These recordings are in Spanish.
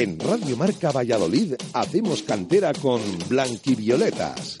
En Radio Marca Valladolid hacemos cantera con Blanquivioletas.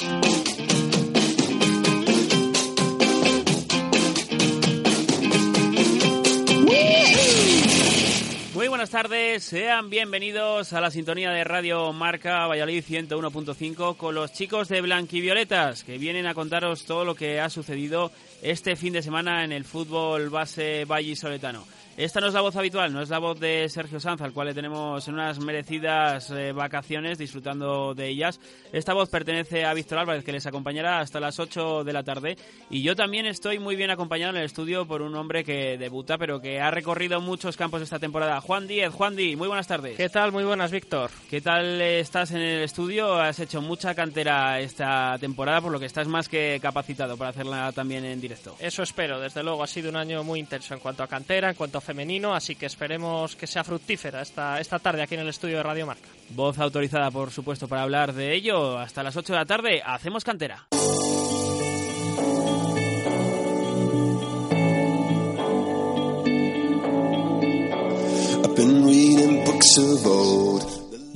Muy buenas tardes, sean bienvenidos a la sintonía de Radio Marca Valladolid 101.5 con los chicos de Blanquivioletas que vienen a contaros todo lo que ha sucedido este fin de semana en el fútbol base vallisoletano. Esta no es la voz habitual, no es la voz de Sergio Sanz, al cual le tenemos unas merecidas eh, vacaciones disfrutando de ellas. Esta voz pertenece a Víctor Álvarez, que les acompañará hasta las 8 de la tarde. Y yo también estoy muy bien acompañado en el estudio por un hombre que debuta, pero que ha recorrido muchos campos esta temporada. Juan Díez, Juan Di, muy buenas tardes. ¿Qué tal? Muy buenas, Víctor. ¿Qué tal estás en el estudio? Has hecho mucha cantera esta temporada, por lo que estás más que capacitado para hacerla también en directo. Eso espero, desde luego ha sido un año muy intenso en cuanto a cantera, en cuanto a femenino, así que esperemos que sea fructífera esta, esta tarde aquí en el estudio de Radio Marca. Voz autorizada, por supuesto, para hablar de ello. Hasta las 8 de la tarde, hacemos cantera.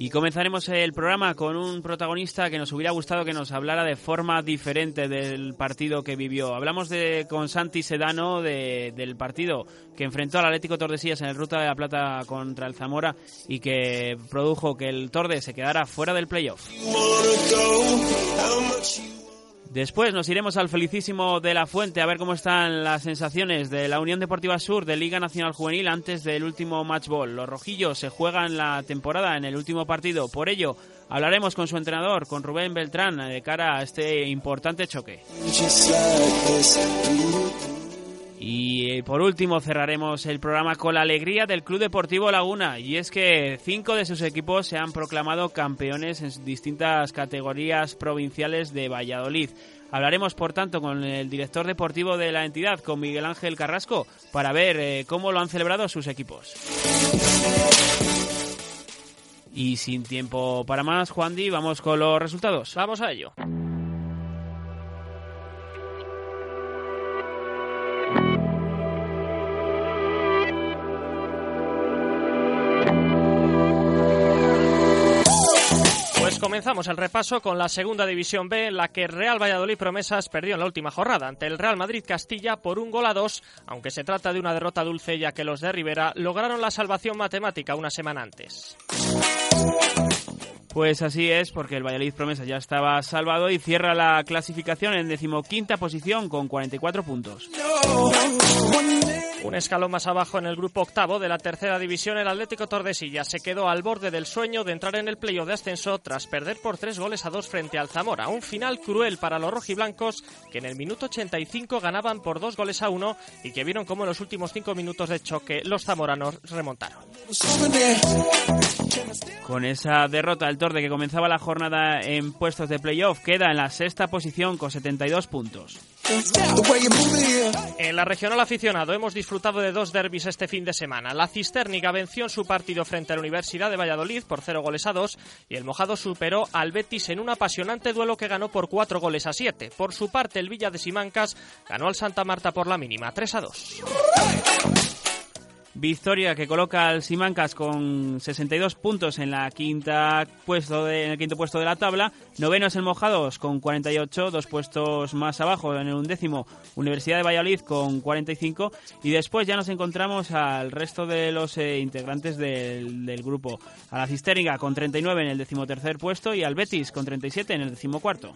Y comenzaremos el programa con un protagonista que nos hubiera gustado que nos hablara de forma diferente del partido que vivió. Hablamos de con Santi Sedano de, del partido que enfrentó al Atlético Tordesillas en el Ruta de la Plata contra el Zamora y que produjo que el Torde se quedara fuera del playoff. Después nos iremos al felicísimo de la Fuente a ver cómo están las sensaciones de la Unión Deportiva Sur de Liga Nacional Juvenil antes del último match ball. Los rojillos se juegan la temporada en el último partido. Por ello, hablaremos con su entrenador, con Rubén Beltrán, de cara a este importante choque. Y por último cerraremos el programa con la alegría del Club Deportivo Laguna y es que cinco de sus equipos se han proclamado campeones en distintas categorías provinciales de Valladolid. Hablaremos por tanto con el director deportivo de la entidad, con Miguel Ángel Carrasco, para ver eh, cómo lo han celebrado sus equipos. Y sin tiempo para más, Juan Di, vamos con los resultados. Vamos a ello. Comenzamos el repaso con la segunda división B, en la que Real Valladolid Promesas perdió en la última jornada ante el Real Madrid Castilla por un gol a dos, aunque se trata de una derrota dulce ya que los de Rivera lograron la salvación matemática una semana antes. Pues así es, porque el Valladolid Promesas ya estaba salvado y cierra la clasificación en decimoquinta posición con 44 puntos. Un escalón más abajo en el grupo octavo de la tercera división, el Atlético Tordesillas se quedó al borde del sueño de entrar en el playoff de ascenso tras perder por tres goles a dos frente al Zamora. Un final cruel para los rojiblancos que en el minuto 85 ganaban por dos goles a uno y que vieron cómo en los últimos cinco minutos de choque los zamoranos remontaron. Con esa derrota, el Torde que comenzaba la jornada en puestos de playoff queda en la sexta posición con 72 puntos. En la regional aficionado hemos disfrutado de dos derbis este fin de semana. La Cisterniga venció en su partido frente a la Universidad de Valladolid por cero goles a dos y el Mojado superó al Betis en un apasionante duelo que ganó por cuatro goles a siete. Por su parte, el Villa de Simancas ganó al Santa Marta por la mínima, 3 a 2. Victoria que coloca al Simancas con 62 puntos en la quinta puesto de, en el quinto puesto de la tabla. Noveno es el Mojados con 48, dos puestos más abajo en el undécimo Universidad de Valladolid con 45 y después ya nos encontramos al resto de los eh, integrantes del, del, grupo. A la Cisterniga con 39 en el decimotercer puesto y al Betis con 37 en el decimocuarto.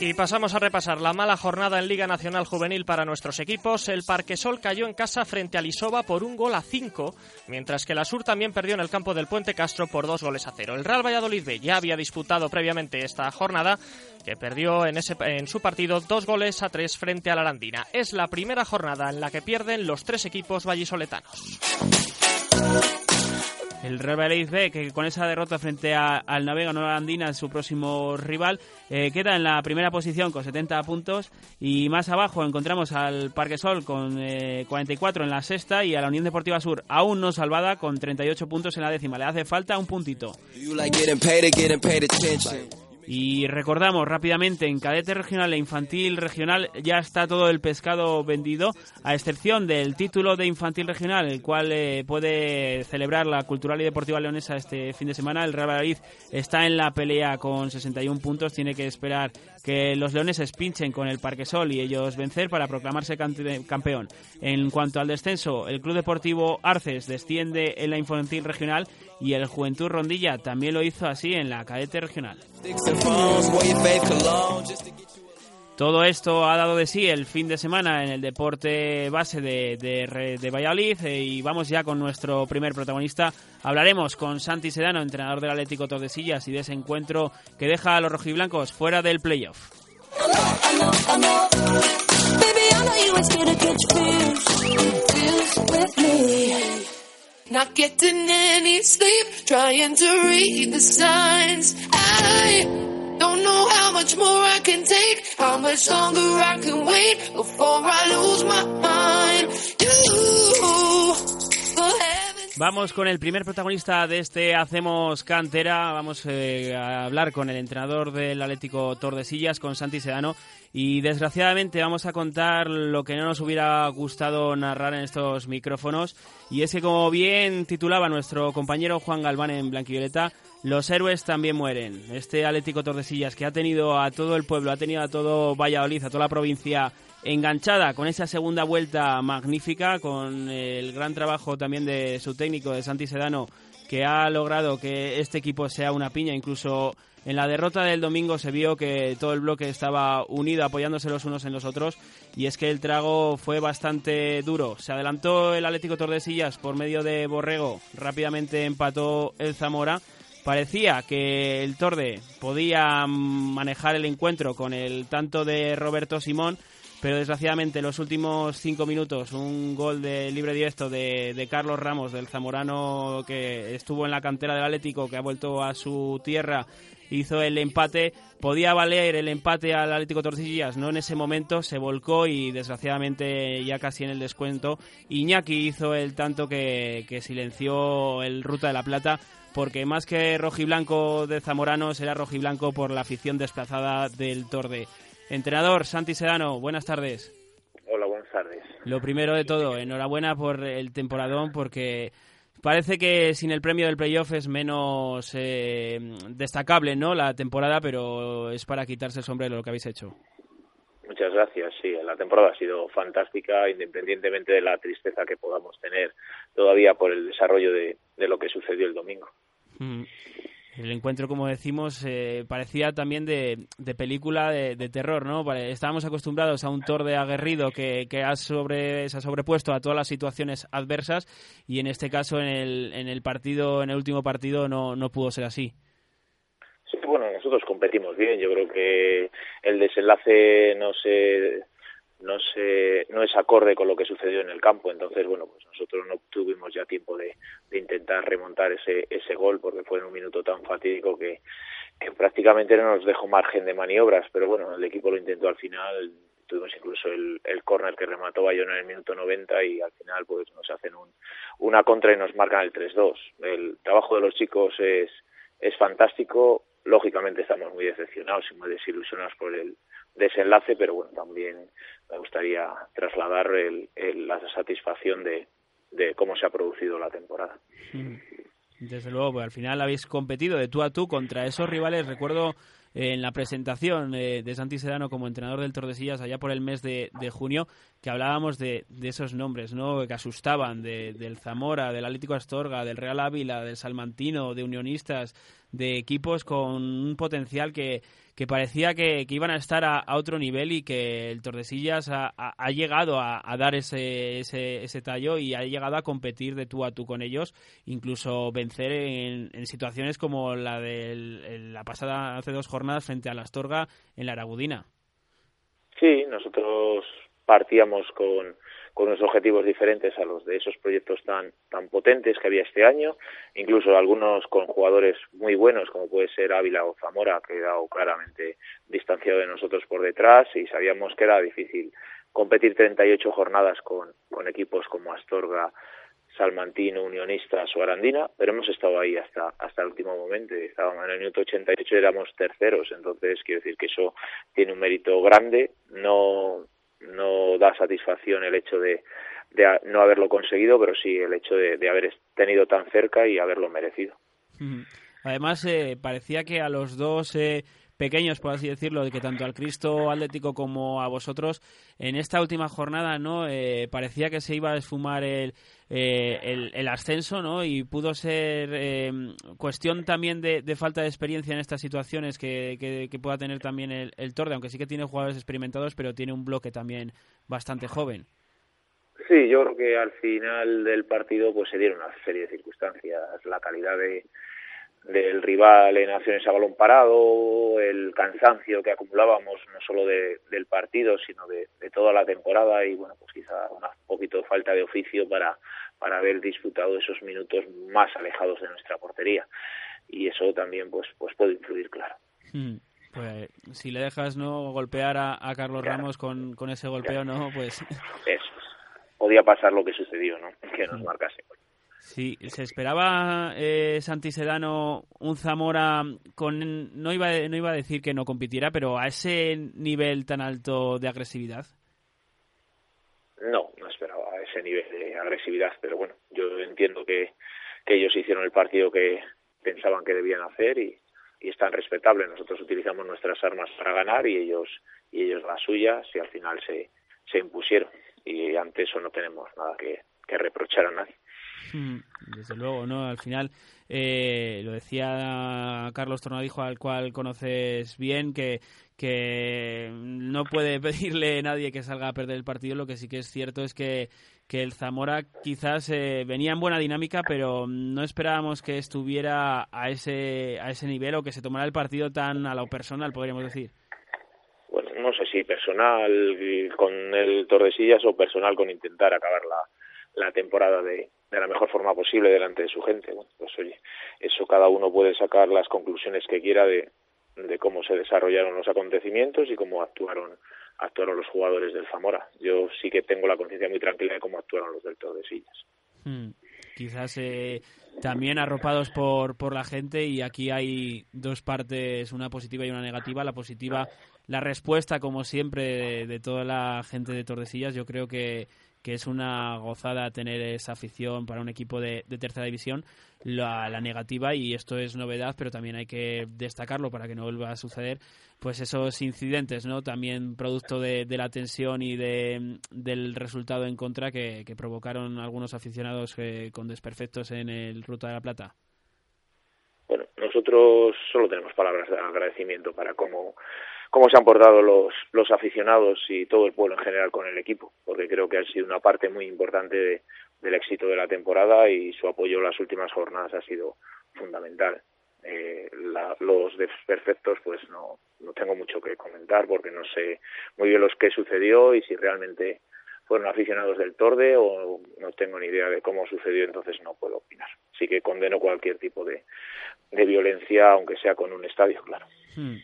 Y pasamos a repasar la mala jornada en Liga Nacional Juvenil para nuestros equipos. El Parquesol cayó en casa frente al Isoba por un gol a 5, mientras que la Sur también perdió en el campo del Puente Castro por dos goles a cero. El Real Valladolid B ya había disputado previamente esta jornada, que perdió en, en su partido dos goles a tres frente a la Arandina. Es la primera jornada en la que pierden los tres equipos vallisoletanos. El Real B, que con esa derrota frente a, al Navega Nueva Andina, su próximo rival, eh, queda en la primera posición con 70 puntos. Y más abajo encontramos al Parque Sol con eh, 44 en la sexta y a la Unión Deportiva Sur, aún no salvada, con 38 puntos en la décima. Le hace falta un puntito. Y recordamos rápidamente, en cadete regional e infantil regional ya está todo el pescado vendido, a excepción del título de infantil regional, el cual eh, puede celebrar la Cultural y Deportiva Leonesa este fin de semana. El Real Valladolid está en la pelea con 61 puntos, tiene que esperar que los leoneses pinchen con el Parquesol y ellos vencer para proclamarse campeón. En cuanto al descenso, el Club Deportivo Arces desciende en la infantil regional y el Juventud Rondilla también lo hizo así en la cadete regional. Todo esto ha dado de sí el fin de semana en el deporte base de, de, Valladolid eh, y vamos ya con nuestro primer protagonista. Hablaremos con Santi Sedano, entrenador del Atlético Tordesillas y de ese encuentro que deja a los rojiblancos fuera del playoff. Vamos con el primer protagonista de este Hacemos Cantera. Vamos eh, a hablar con el entrenador del Atlético Tordesillas, con Santi Sedano. Y desgraciadamente vamos a contar lo que no nos hubiera gustado narrar en estos micrófonos. Y es que, como bien titulaba nuestro compañero Juan Galván en Blanquivioleta, los héroes también mueren. Este Atlético Tordesillas que ha tenido a todo el pueblo, ha tenido a todo Valladolid, a toda la provincia enganchada con esa segunda vuelta magnífica, con el gran trabajo también de su técnico, de Santi Sedano, que ha logrado que este equipo sea una piña. Incluso en la derrota del domingo se vio que todo el bloque estaba unido, apoyándose los unos en los otros, y es que el trago fue bastante duro. Se adelantó el Atlético Tordesillas por medio de Borrego, rápidamente empató el Zamora. Parecía que el Torde podía manejar el encuentro con el tanto de Roberto Simón, pero desgraciadamente en los últimos cinco minutos un gol de libre directo de, Carlos Ramos, del zamorano que estuvo en la cantera del Atlético, que ha vuelto a su tierra, hizo el empate, podía valer el empate al Atlético Torcillas, no en ese momento, se volcó y desgraciadamente ya casi en el descuento, Iñaki hizo el tanto que, que silenció el Ruta de la Plata, porque más que rojiblanco de Zamoranos era rojiblanco por la afición desplazada del Torde. Entrenador Santi Sedano, buenas tardes. Hola, buenas tardes. Lo primero de todo, enhorabuena por el temporadón porque parece que sin el premio del playoff es menos eh, destacable ¿no? la temporada, pero es para quitarse el sombrero lo que habéis hecho. Muchas gracias. Sí, la temporada ha sido fantástica, independientemente de la tristeza que podamos tener todavía por el desarrollo de, lo que sucedió el domingo. Mm. El encuentro, como decimos, eh, parecía también de, película de, terror, ¿no? Estábamos acostumbrados a un de aguerrido que, que ha sobre, se ha sobrepuesto a todas las situaciones adversas y en este caso, en el, en el partido, en el último partido, no, no pudo ser así. Sí, bueno, nosotros competimos bien. Yo creo que el desenlace no se no se no es acorde con lo que sucedió en el campo. Entonces bueno pues nosotros no tuvimos ya tiempo de, de intentar remontar ese ese gol porque fue en un minuto tan fatídico que, que prácticamente no nos dejó margen de maniobras. Pero bueno el equipo lo intentó al final. Tuvimos incluso el, el córner que remató Bayona en el minuto 90 y al final pues nos hacen un, una contra y nos marcan el 3-2 el trabajo de los chicos es es fantástico. Lógicamente estamos muy decepcionados y muy desilusionados por el desenlace, pero bueno, también me gustaría trasladar la satisfacción de, cómo se ha producido la temporada. Mm. Desde luego, pues al final habéis competido de tú a tú contra esos rivales. Recuerdo eh, en la presentación eh, de Santi Sedano como entrenador del Tordesillas allá por el mes de, junio que hablábamos de, esos nombres ¿no? que asustaban, del Zamora, del Atlético Astorga, del Real Ávila, del Salmantino, de Unionistas, de equipos con un potencial que, que parecía que, iban a estar a, otro nivel y que el Tordesillas ha, ha, llegado a, dar ese, ese, ese, tallo y ha llegado a competir de tú a tú con ellos, incluso vencer en, en situaciones como la de la pasada hace dos jornadas frente a la Astorga en la Aragudina. Sí, nosotros partíamos con, con unos objetivos diferentes a los de esos proyectos tan, tan potentes que había este año, incluso algunos con jugadores muy buenos, como puede ser Ávila o Zamora, que ha quedado claramente distanciado de nosotros por detrás y sabíamos que era difícil competir 38 jornadas con, con equipos como Astorga, Salmantino, Unionistas o Arandina, pero hemos estado ahí hasta hasta el último momento. Estábamos en el minuto 88 éramos terceros, entonces quiero decir que eso tiene un mérito grande. No no da satisfacción el hecho de, no haberlo conseguido, pero sí el hecho de, de haber tenido tan cerca y haberlo merecido. Además, eh, parecía que a los dos eh, pequeños, por así decirlo, de que tanto al Cristo Atlético como a vosotros, en esta última jornada, ¿no? Eh, parecía que se iba a esfumar el, eh, el, ascenso, ¿no? Y pudo ser eh, cuestión también de, falta de experiencia en estas situaciones que, que, pueda tener también el, el Torde, aunque sí que tiene jugadores experimentados, pero tiene un bloque también bastante joven. Sí, yo creo que al final del partido pues se dieron una serie de circunstancias, la calidad de del rival en acciones a balón parado, el cansancio que acumulábamos no solo de, del partido, sino de, de, toda la temporada y bueno, pues quizá una poquito falta de oficio para, para haber disfrutado esos minutos más alejados de nuestra portería. Y eso también pues, pues puede influir, claro. Hmm. Pues si le dejas no golpear a, a Carlos Ramos con, con ese golpeo, no, pues... Eso. Podía pasar lo que sucedió, ¿no? Que nos marcase. Sí, se esperaba eh, Santi Sedano un Zamora con no iba no iba a decir que no compitiera, pero a ese nivel tan alto de agresividad. No, no esperaba a ese nivel de agresividad, pero bueno, yo entiendo que, que ellos hicieron el partido que pensaban que debían hacer y, y es tan respetable. Nosotros utilizamos nuestras armas para ganar y ellos y ellos las suyas y al final se, se impusieron y ante eso no tenemos nada que, que reprochar a nadie. Mm, desde luego, ¿no? Al final, eh, lo decía Carlos Tornadijo, al cual conoces bien, que, que no puede pedirle a nadie que salga a perder el partido. Lo que sí que es cierto es que, que el Zamora quizás eh, venía en buena dinámica, pero no esperábamos que estuviera a ese, a ese nivel o que se tomara el partido tan a lo personal, podríamos decir. Bueno, no sé si personal con el Tordesillas o personal con intentar acabar la, la temporada de, de la mejor forma posible delante de su gente. Bueno, pues oye, eso cada uno puede sacar las conclusiones que quiera de, cómo se desarrollaron los acontecimientos y cómo actuaron actuaron los jugadores del Zamora. Yo sí que tengo la conciencia muy tranquila de cómo actuaron los del Tordesillas. Hmm. Quizás eh, también arropados por, por la gente y aquí hay dos partes, una positiva y una negativa. La positiva, la respuesta, como siempre, de toda la gente de Tordesillas. Yo creo que que es una gozada tener esa afición para un equipo de, tercera división. La, negativa, y esto es novedad, pero también hay que destacarlo para que no vuelva a suceder, pues esos incidentes, ¿no? También producto de, la tensión y de, del resultado en contra que, provocaron algunos aficionados eh, con desperfectos en el Ruta de la Plata. Bueno, nosotros solo tenemos palabras de agradecimiento para cómo cómo se han portado los, los aficionados y todo el pueblo en general con el equipo, porque creo que ha sido una parte muy importante del éxito de la temporada y su apoyo en las últimas jornadas ha sido fundamental. Eh, la, los desperfectos pues no, no tengo mucho que comentar porque no sé muy bien los que sucedió y si realmente fueron aficionados del Torde o no tengo ni idea de cómo sucedió, entonces no puedo opinar. Sí que condeno cualquier tipo de, de violencia, aunque sea con un estadio, claro. Hmm.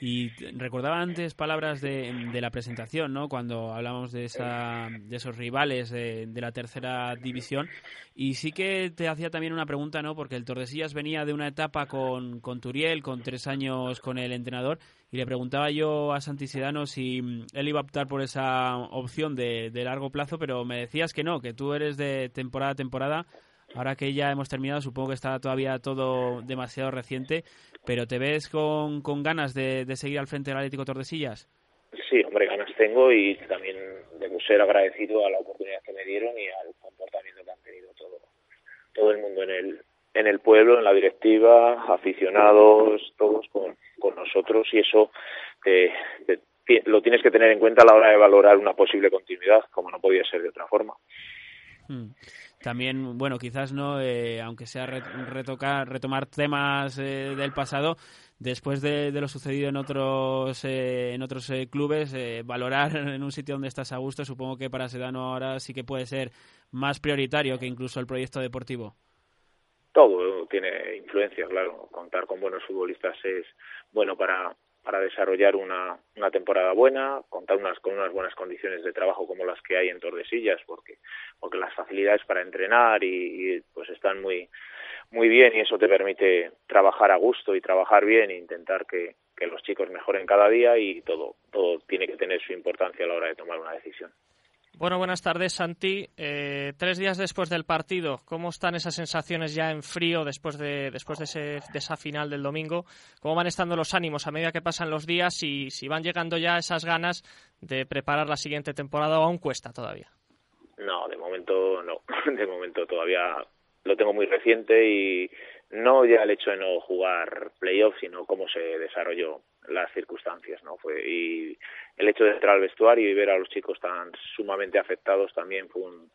Y recordaba antes palabras de, de, la presentación, ¿no? Cuando hablamos de, esa, de esos rivales de, de, la tercera división. Y sí que te hacía también una pregunta, ¿no? Porque el Tordesillas venía de una etapa con, con Turiel, con tres años con el entrenador. Y le preguntaba yo a Santi Sedano si él iba a optar por esa opción de, de largo plazo, pero me decías que no, que tú eres de temporada a temporada Ahora que ya hemos terminado, supongo que está todavía todo demasiado reciente, pero ¿te ves con, con ganas de, de seguir al frente del Atlético Tordesillas? Sí, hombre, ganas tengo y también debo ser agradecido a la oportunidad que me dieron y al comportamiento que han tenido todo, todo el mundo en el, en el pueblo, en la directiva, aficionados, todos con, con nosotros y eso te, lo tienes que tener en cuenta a la hora de valorar una posible continuidad, como no podía ser de otra forma. Hmm también, bueno, quizás no, eh, aunque sea retocar, retomar temas eh, del pasado, después de, lo sucedido en otros eh, en otros clubes, valorar en un sitio donde estás a gusto, supongo que para Sedano ahora sí que puede ser más prioritario que incluso el proyecto deportivo. Todo tiene influencia, claro. Contar con buenos futbolistas es bueno para para desarrollar una, una temporada buena, contar unas, con unas buenas condiciones de trabajo como las que hay en Tordesillas, porque, porque las facilidades para entrenar y, pues están muy, muy bien y eso te permite trabajar a gusto y trabajar bien e intentar que, que los chicos mejoren cada día y todo, todo tiene que tener su importancia a la hora de tomar una decisión. Bueno, buenas tardes, Santi. Eh, tres días después del partido, ¿cómo están esas sensaciones ya en frío después de, después de, ese, de esa final del domingo? ¿Cómo van estando los ánimos a medida que pasan los días y si van llegando ya esas ganas de preparar la siguiente temporada o aún cuesta todavía? No, de momento no. De momento todavía lo tengo muy reciente y no ya el hecho de no jugar playoffs, sino cómo se desarrolló las circunstancias, ¿no? Fue y el hecho de entrar al vestuario y ver a los chicos tan sumamente afectados también fue un,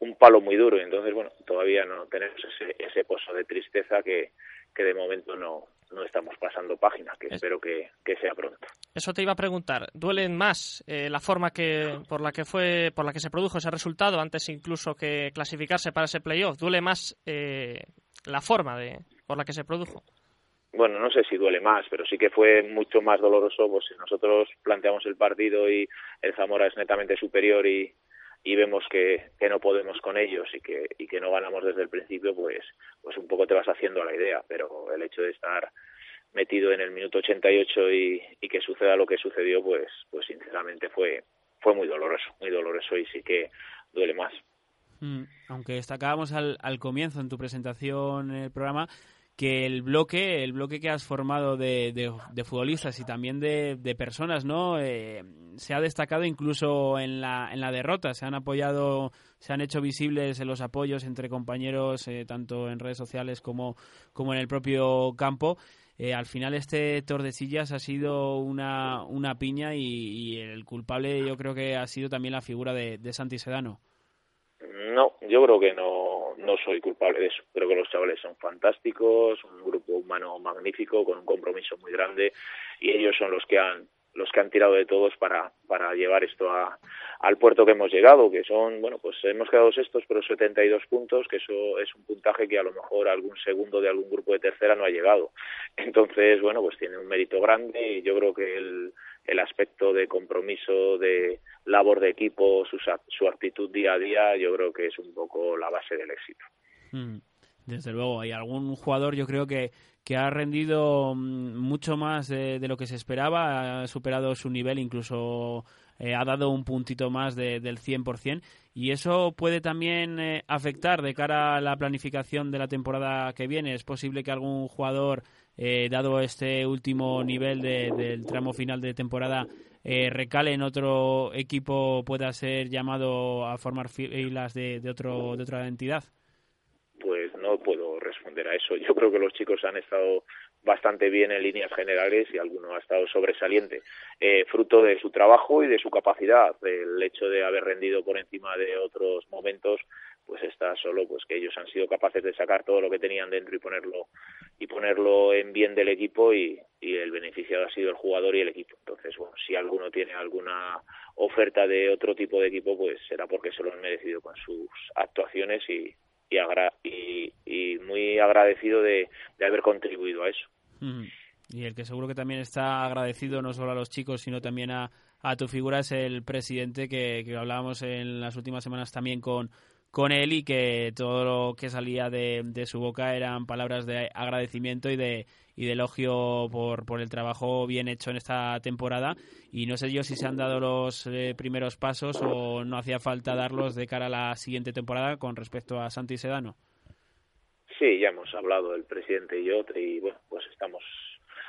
un palo muy duro. Entonces, bueno, todavía no tenemos ese, ese pozo de tristeza que, que de momento no, no estamos pasando páginas, que espero que, que, sea pronto. Eso te iba a preguntar. ¿Duelen más eh, la forma que por la que fue por la que se produjo ese resultado antes incluso que clasificarse para ese playoff? ¿Duele más eh, la forma de por la que se produjo? Bueno, no sé si duele más, pero sí que fue mucho más doloroso, pues si nosotros planteamos el partido y el Zamora es netamente superior y, vemos que, no podemos con ellos y que, y que no ganamos desde el principio, pues, pues un poco te vas haciendo la idea, pero el hecho de estar metido en el minuto 88 y, y que suceda lo que sucedió, pues, pues sinceramente fue, fue muy doloroso, muy doloroso y sí que duele más. Mm, aunque destacábamos al, al comienzo en tu presentación en el programa, que el bloque, el bloque que has formado de, de, futbolistas y también de, de personas, ¿no? Eh, se ha destacado incluso en la, en la derrota. Se han apoyado, se han hecho visibles los apoyos entre compañeros, eh, tanto en redes sociales como, como en el propio campo. Eh, al final este Tordesillas ha sido una, una piña y, el culpable yo creo que ha sido también la figura de, de Santi Sedano. No, yo creo que no, no soy culpable de eso. Creo que los chavales son fantásticos, un grupo humano magnífico, con un compromiso muy grande, y ellos son los que han los que han tirado de todos para, para llevar esto a, al puerto que hemos llegado, que son, bueno, pues hemos quedado sextos, pero 72 puntos, que eso es un puntaje que a lo mejor algún segundo de algún grupo de tercera no ha llegado. Entonces, bueno, pues tiene un mérito grande y yo creo que el, el aspecto de compromiso, de labor de equipo, su, su actitud día a día, yo creo que es un poco la base del éxito. Mm, desde luego, hay algún jugador yo creo que, que ha rendido mm, mucho más de, lo que se esperaba, ha superado su nivel, incluso eh, ha dado un puntito más de, del 100%, y eso puede también eh, afectar de cara a la planificación de la temporada que viene. Es posible que algún jugador eh, dado este último nivel de, del tramo final de temporada, eh, en otro equipo, pueda ser llamado a formar filas de, de, otro, de otra entidad? Pues no puedo responder a eso. Yo creo que los chicos han estado bastante bien en líneas generales y alguno ha estado sobresaliente, eh, fruto de su trabajo y de su capacidad. El hecho de haber rendido por encima de otros momentos, pues está solo pues que ellos han sido capaces de sacar todo lo que tenían dentro y ponerlo y ponerlo en bien del equipo y, y el beneficiado ha sido el jugador y el equipo. Entonces, bueno, si alguno tiene alguna oferta de otro tipo de equipo, pues será porque se lo han merecido con sus actuaciones y, y, muy agradecido de, de, haber contribuido a eso. Y el que seguro que también está agradecido no solo a los chicos, sino también a, a tu figura es el presidente que hablábamos en las últimas semanas también con, con él y que todo lo que salía de, de, su boca eran palabras de agradecimiento y de, y de elogio por, por el trabajo bien hecho en esta temporada. Y no sé yo si se han dado los eh, primeros pasos o no hacía falta darlos de cara a la siguiente temporada con respecto a Santi Sedano. Sí, ya hemos hablado el presidente y yo y bueno, pues estamos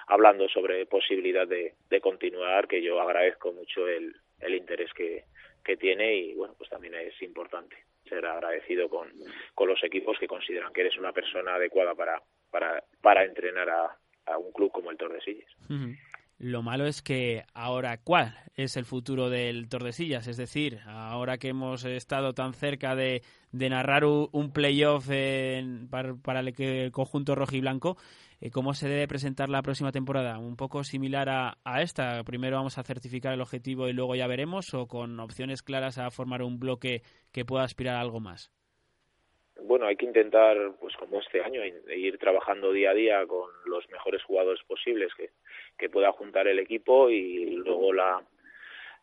hablando sobre posibilidad de, continuar, que yo agradezco mucho el, el interés que, que tiene y bueno, pues también es importante ser agradecido con, con los equipos que consideran que eres una persona adecuada para, para, para entrenar a, a un club como el Tordesillas. Lo malo es que ahora, ¿cuál es el futuro del Tordesillas? Es decir, ahora que hemos estado tan cerca de, de narrar un, playoff para, para, el, el conjunto rojiblanco, ¿cómo se debe presentar la próxima temporada? ¿Un poco similar a, a, esta? ¿Primero vamos a certificar el objetivo y luego ya veremos? ¿O con opciones claras a formar un bloque que pueda aspirar a algo más? bueno, hay que intentar, pues como este año, ir trabajando día a día con los mejores jugadores posibles que, que pueda juntar el equipo y luego la,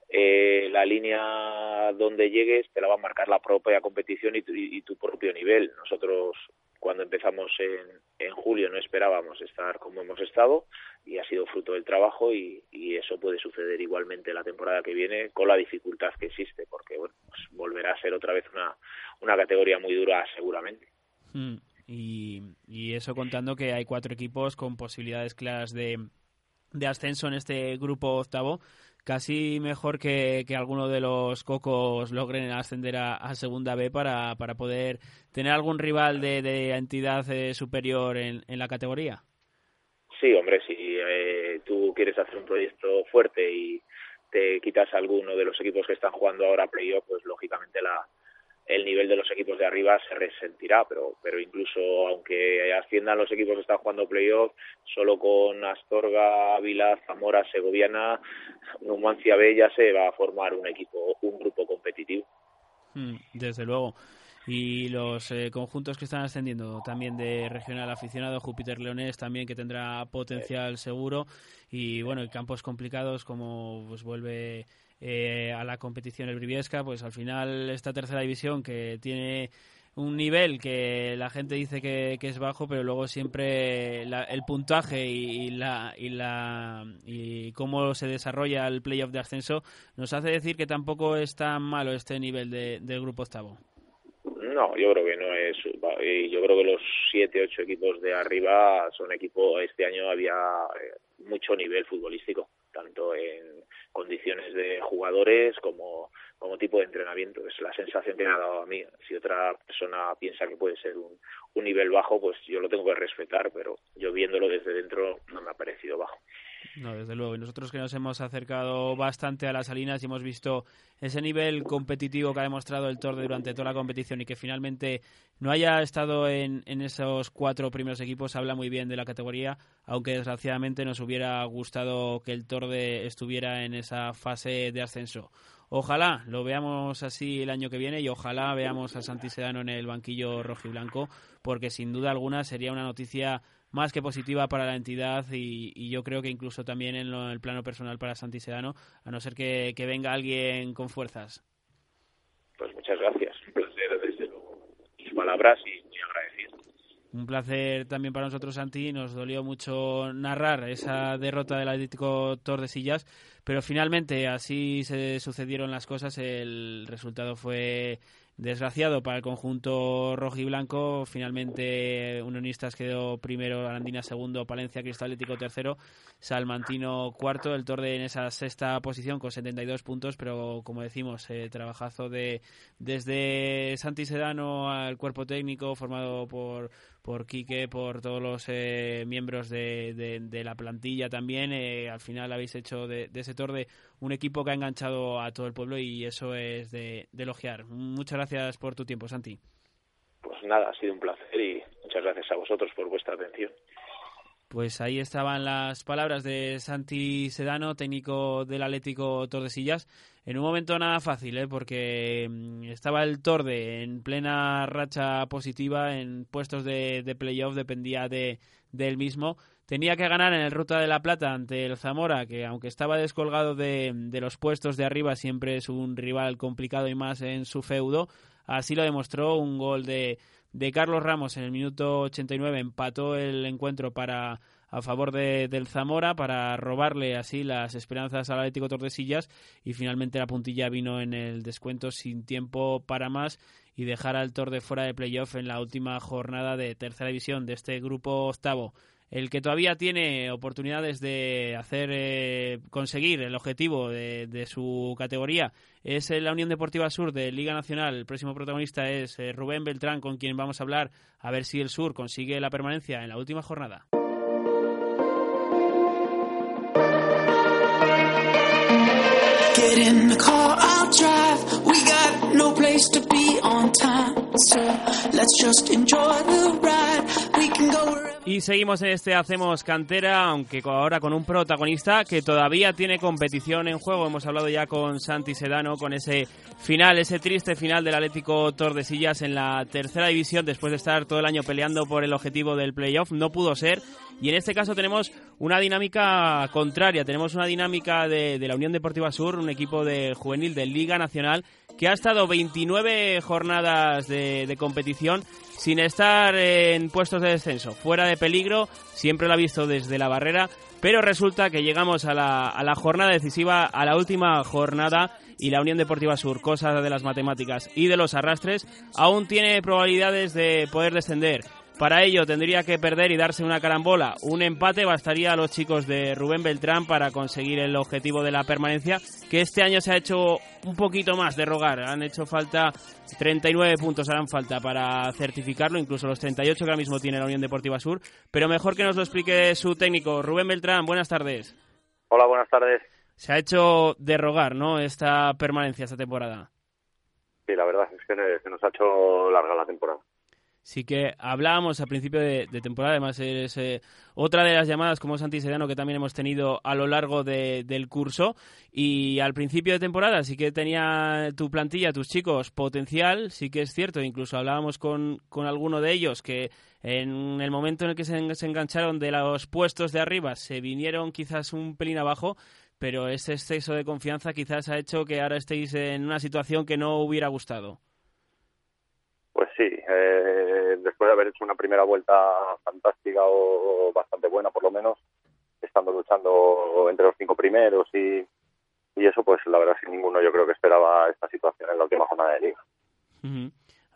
eh, la línea donde llegues te la va a marcar la propia competición y tu, y tu propio nivel. Nosotros cuando empezamos en, en, julio no esperábamos estar como hemos estado y ha sido fruto del trabajo y, eso puede suceder igualmente la temporada que viene con la dificultad que existe porque bueno pues volverá a ser otra vez una, una categoría muy dura seguramente. Mm, y, y eso contando que hay cuatro equipos con posibilidades claras de, de ascenso en este grupo octavo casi mejor que, que alguno de los cocos logren ascender a, segunda B para, para, poder tener algún rival de, de entidad eh, superior en, en, la categoría. Sí, hombre, si eh, tú quieres hacer un proyecto fuerte y te quitas a alguno de los equipos que están jugando ahora playoff, pues lógicamente la, el nivel de los equipos de arriba se resentirá, pero, pero incluso aunque asciendan los equipos que están jugando playoff, solo con Astorga, Ávila, Zamora, Segoviana, Numancia B ya se va a formar un equipo, un grupo competitivo. Hmm, desde luego. Y los eh, conjuntos que están ascendiendo también de regional aficionado, Júpiter Leones también que tendrá potencial seguro. Y bueno, y campos complicados como pues vuelve eh, a la competición el Briviesca, pues al final esta tercera división que tiene un nivel que la gente dice que, es bajo, pero luego siempre la, el puntaje y, la, y, la, y cómo se desarrolla el playoff de ascenso nos hace decir que tampoco es tan malo este nivel de, grupo octavo. No, yo creo que no es. Yo creo que los siete, ocho equipos de arriba son equipos. Este año había eh, mucho nivel futbolístico, tanto en condiciones de jugadores como, como tipo de entrenamiento. Es la sensación que me ha dado a mí. Si otra persona piensa que puede ser un, un nivel bajo, pues yo lo tengo que respetar, pero yo viéndolo desde dentro no me ha parecido bajo. No, desde luego. Y nosotros que nos hemos acercado bastante a las Salinas y hemos visto ese nivel competitivo que ha demostrado el Torde durante toda la competición y que finalmente no haya estado en, en esos cuatro primeros equipos, habla muy bien de la categoría, aunque desgraciadamente nos hubiera gustado que el Torde estuviera en esa fase de ascenso. Ojalá lo veamos así el año que viene y ojalá veamos a Santi Sedano en el banquillo rojiblanco, porque sin duda alguna sería una noticia más que positiva para la entidad y, y yo creo que incluso también en, lo, en, el plano personal para Santi Sedano, a no ser que, que, venga alguien con fuerzas. Pues muchas gracias, un placer desde luego. Mis palabras y muy agradecido. Un placer también para nosotros, Santi. Nos dolió mucho narrar esa derrota del Atlético Tordesillas, pero finalmente así se sucedieron las cosas. El resultado fue desgraciado para el conjunto rojo y blanco. Finalmente, Unionistas quedó primero, Arandina segundo, Palencia Cristalético tercero, Salmantino cuarto, el Torde en esa sexta posición con 72 puntos, pero como decimos, eh, trabajazo de desde Santi Sedano al cuerpo técnico formado por por Quique, por todos los eh, miembros de, la plantilla también. Eh, al final habéis hecho de, ese Torde un equipo que ha enganchado a todo el pueblo y eso es de elogiar. Muchas gracias por tu tiempo, Santi. Pues nada, ha sido un placer y muchas gracias a vosotros por vuestra atención. Pues ahí estaban las palabras de Santi Sedano, técnico del Atlético Tordesillas, en un momento nada fácil, ¿eh? porque estaba el Torde en plena racha positiva, en puestos de, de playoff, dependía de, de él mismo. Tenía que ganar en el Ruta de la Plata ante el Zamora, que aunque estaba descolgado de, de los puestos de arriba, siempre es un rival complicado y más en su feudo. Así lo demostró un gol de de Carlos Ramos en el minuto 89 empató el encuentro para a favor de, del Zamora para robarle así las esperanzas al Atlético Tordesillas y finalmente la puntilla vino en el descuento sin tiempo para más y dejar al Torde fuera de playoff en la última jornada de tercera división de este grupo octavo. El que todavía tiene oportunidades de hacer eh, conseguir el objetivo de, su categoría es la Unión Deportiva Sur de Liga Nacional. El próximo protagonista es eh, Rubén Beltrán, con quien vamos a hablar a ver si el Sur consigue la permanencia en la última jornada. Get in the car, drive. We got no place to be on time. Y seguimos en este Hacemos Cantera, aunque ahora con un protagonista que todavía tiene competición en juego. Hemos hablado ya con Santi Sedano, con ese final, ese triste final del Atlético Tordesillas en la tercera división, después de estar todo el año peleando por el objetivo del playoff. No pudo ser. Y en este caso tenemos una dinámica contraria. Tenemos una dinámica de, la Unión Deportiva Sur, un equipo de juvenil de Liga Nacional, que ha estado 29 jornadas de competición sin estar en puestos de descenso, fuera de peligro, siempre lo ha visto desde la barrera, pero resulta que llegamos a la, a la jornada decisiva, a la última jornada, y la Unión Deportiva Sur, cosa de las matemáticas y de los arrastres, aún tiene probabilidades de poder descender. Para ello tendría que perder y darse una carambola. Un empate bastaría a los chicos de Rubén Beltrán para conseguir el objetivo de la permanencia, que este año se ha hecho un poquito más de rogar. Han hecho falta 39 puntos, harán falta para certificarlo, incluso los 38 que ahora mismo tiene la Unión Deportiva Sur. Pero mejor que nos lo explique su técnico. Rubén Beltrán, buenas tardes. Hola, buenas tardes. Se ha hecho de rogar, ¿no? Esta permanencia, esta temporada. Sí, la verdad es que se nos ha hecho larga la temporada. Sí que hablábamos a principio de, temporada, además es eh, otra de las llamadas como Santi Sedano que también hemos tenido a lo largo del curso y al principio de temporada sí que tenía tu plantilla, tus chicos, potencial, sí que es cierto, incluso hablábamos con, con alguno de ellos que en el momento en el que se, se engancharon de los puestos de arriba se vinieron quizás un pelín abajo, pero ese exceso de confianza quizás ha hecho que ahora estéis en una situación que no hubiera gustado. Pues sí, eh, después de haber hecho una primera vuelta fantástica o, bastante buena por lo menos, estando luchando entre los cinco primeros y, y eso pues la verdad que ninguno yo creo que esperaba esta situación en la última jornada de liga.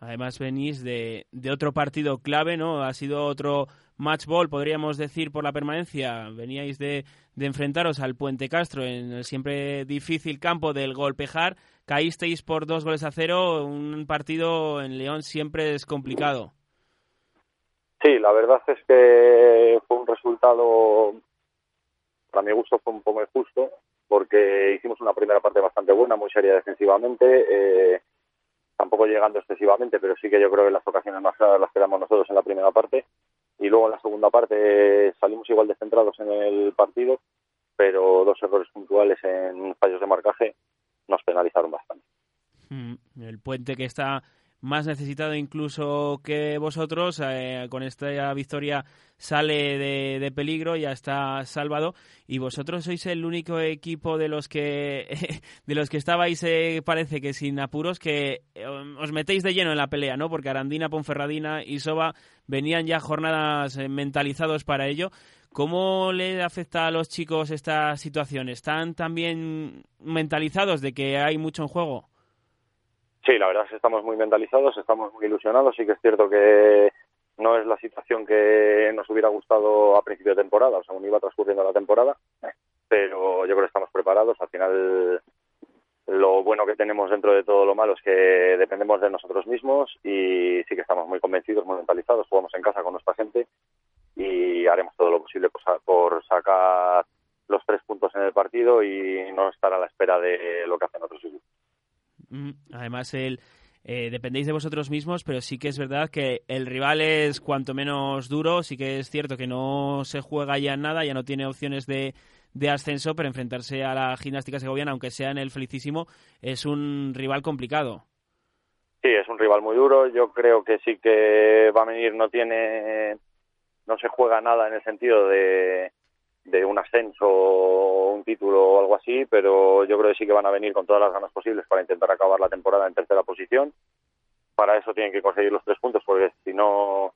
Además venís de, de otro partido clave, ¿no? Ha sido otro match ball, podríamos decir, por la permanencia. Veníais de, de enfrentaros al Puente Castro en el siempre difícil campo del Golpejar. Caísteis por dos goles a cero. Un partido en León siempre es complicado. Sí, la verdad es que fue un resultado, para mi gusto, fue un poco injusto, porque hicimos una primera parte bastante buena, muy seria defensivamente. Eh, tampoco llegando excesivamente, pero sí que yo creo que las ocasiones más claras las quedamos nosotros en la primera parte y luego en la segunda parte salimos igual descentrados en el partido, pero dos errores puntuales en fallos de marcaje nos penalizaron bastante. Mm, el puente que está más necesitado incluso que vosotros. Eh, con esta victoria sale de, peligro, ya está salvado. Y vosotros sois el único equipo de los que de los que estabais, eh, parece que sin apuros, que eh, os metéis de lleno en la pelea, ¿no? Porque Arandina, Ponferradina y Soba venían ya jornadas mentalizados para ello. ¿Cómo le afecta a los chicos esta situación? ¿Están también mentalizados de que hay mucho en juego? Sí, la verdad es que estamos muy mentalizados, estamos muy ilusionados. Sí que es cierto que no es la situación que nos hubiera gustado a principio de temporada, o sea, aún iba transcurriendo la temporada, pero yo creo que estamos preparados. Al final, lo bueno que tenemos dentro de todo lo malo es que dependemos de nosotros mismos y sí que estamos muy convencidos, muy mentalizados. Jugamos en casa con nuestra gente y haremos todo lo posible por sacar los tres puntos en el partido y no estar a la espera de lo que hacen otros equipos. Además, el, eh, dependéis de vosotros mismos, pero sí que es verdad que el rival es cuanto menos duro, sí que es cierto que no se juega ya nada, ya no tiene opciones de, de ascenso, pero enfrentarse a la gimnástica segoviana, aunque sea en el felicísimo, es un rival complicado. Sí, es un rival muy duro. Yo creo que sí que va a venir, no tiene, no se juega nada en el sentido de, de un ascenso o un título o algo así, pero yo creo que sí que van a venir con todas las ganas posibles para intentar acabar la temporada en tercera posición. Para eso tienen que conseguir los tres puntos, porque si no,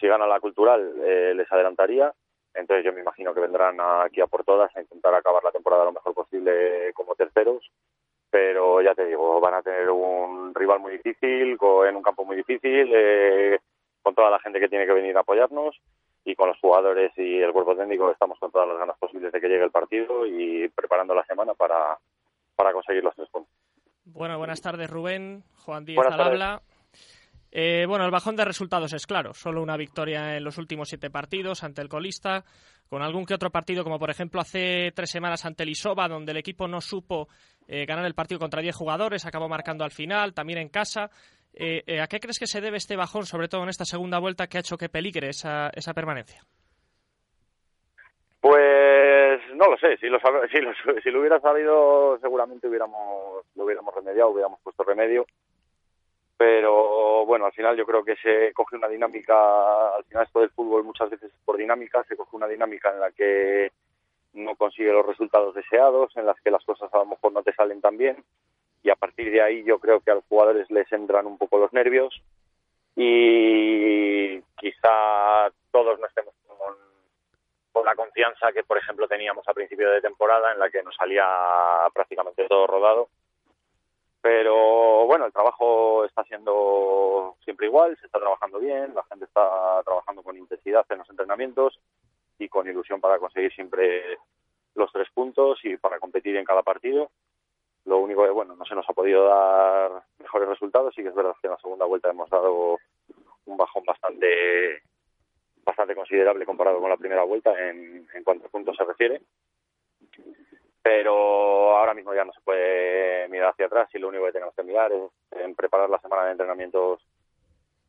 si gana la cultural, eh, les adelantaría. Entonces yo me imagino que vendrán aquí a por todas a intentar acabar la temporada lo mejor posible como terceros. Pero ya te digo, van a tener un rival muy difícil, en un campo muy difícil, eh, con toda la gente que tiene que venir a apoyarnos y con los jugadores y el cuerpo técnico estamos con todas las ganas posibles de que llegue el partido y preparando la semana para, para conseguir los tres puntos. Bueno, buenas tardes Rubén, Juan Díaz al habla. Eh, bueno, el bajón de resultados es claro. Solo una victoria en los últimos siete partidos ante el colista, con algún que otro partido, como por ejemplo hace tres semanas ante el Isoba, donde el equipo no supo eh, ganar el partido contra diez jugadores, acabó marcando al final, también en casa. Eh, ¿A qué crees que se debe este bajón, sobre todo en esta segunda vuelta, que ha hecho que peligre esa, esa permanencia? Pues no lo sé, si lo, si lo, si lo hubiera sabido seguramente hubiéramos, lo hubiéramos remediado, hubiéramos puesto remedio pero bueno, al final yo creo que se coge una dinámica, al final esto del fútbol muchas veces por dinámica, se coge una dinámica en la que no consigue los resultados deseados, en las que las cosas a lo mejor no te salen tan bien y a partir de ahí yo creo que a los jugadores les entran un poco los nervios y quizá todos no estemos con, con la confianza que por ejemplo teníamos a principio de temporada en la que nos salía prácticamente todo rodado pero bueno, el trabajo está siendo siempre igual, se está trabajando bien, la gente está trabajando con intensidad en los entrenamientos y con ilusión para conseguir siempre los tres puntos y para competir en cada partido. Lo único que, bueno, no se nos ha podido dar mejores resultados. Y que es verdad que en la segunda vuelta hemos dado un bajón bastante bastante considerable comparado con la primera vuelta en, en cuanto a puntos se refiere. Pero ahora mismo ya no se puede mirar hacia atrás y lo único que tenemos que mirar es en preparar la semana de entrenamientos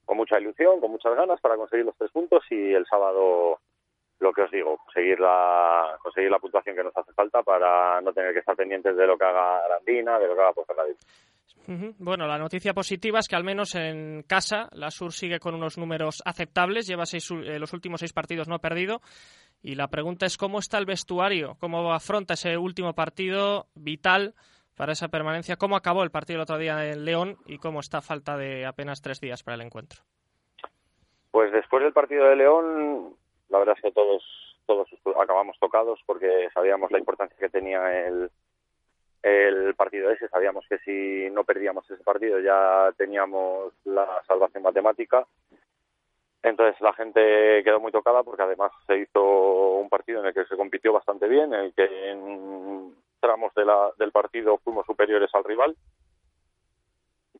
con mucha ilusión, con muchas ganas para conseguir los tres puntos y el sábado lo que os digo, conseguir la, conseguir la puntuación que nos hace falta para no tener que estar pendientes de lo que haga Arandina, de lo que haga Ponferradina. Bueno, la noticia positiva es que al menos en casa la Sur sigue con unos números aceptables, lleva seis, eh, los últimos seis partidos no ha perdido y la pregunta es cómo está el vestuario, cómo afronta ese último partido vital para esa permanencia, cómo acabó el partido el otro día en León y cómo está a falta de apenas tres días para el encuentro. Pues después del partido de León, la verdad es que todos todos acabamos tocados porque sabíamos la importancia que tenía el, el partido ese. Sabíamos que si no perdíamos ese partido ya teníamos la salvación matemática entonces la gente quedó muy tocada porque además se hizo un partido en el que se compitió bastante bien, en el que en tramos del partido fuimos superiores al rival.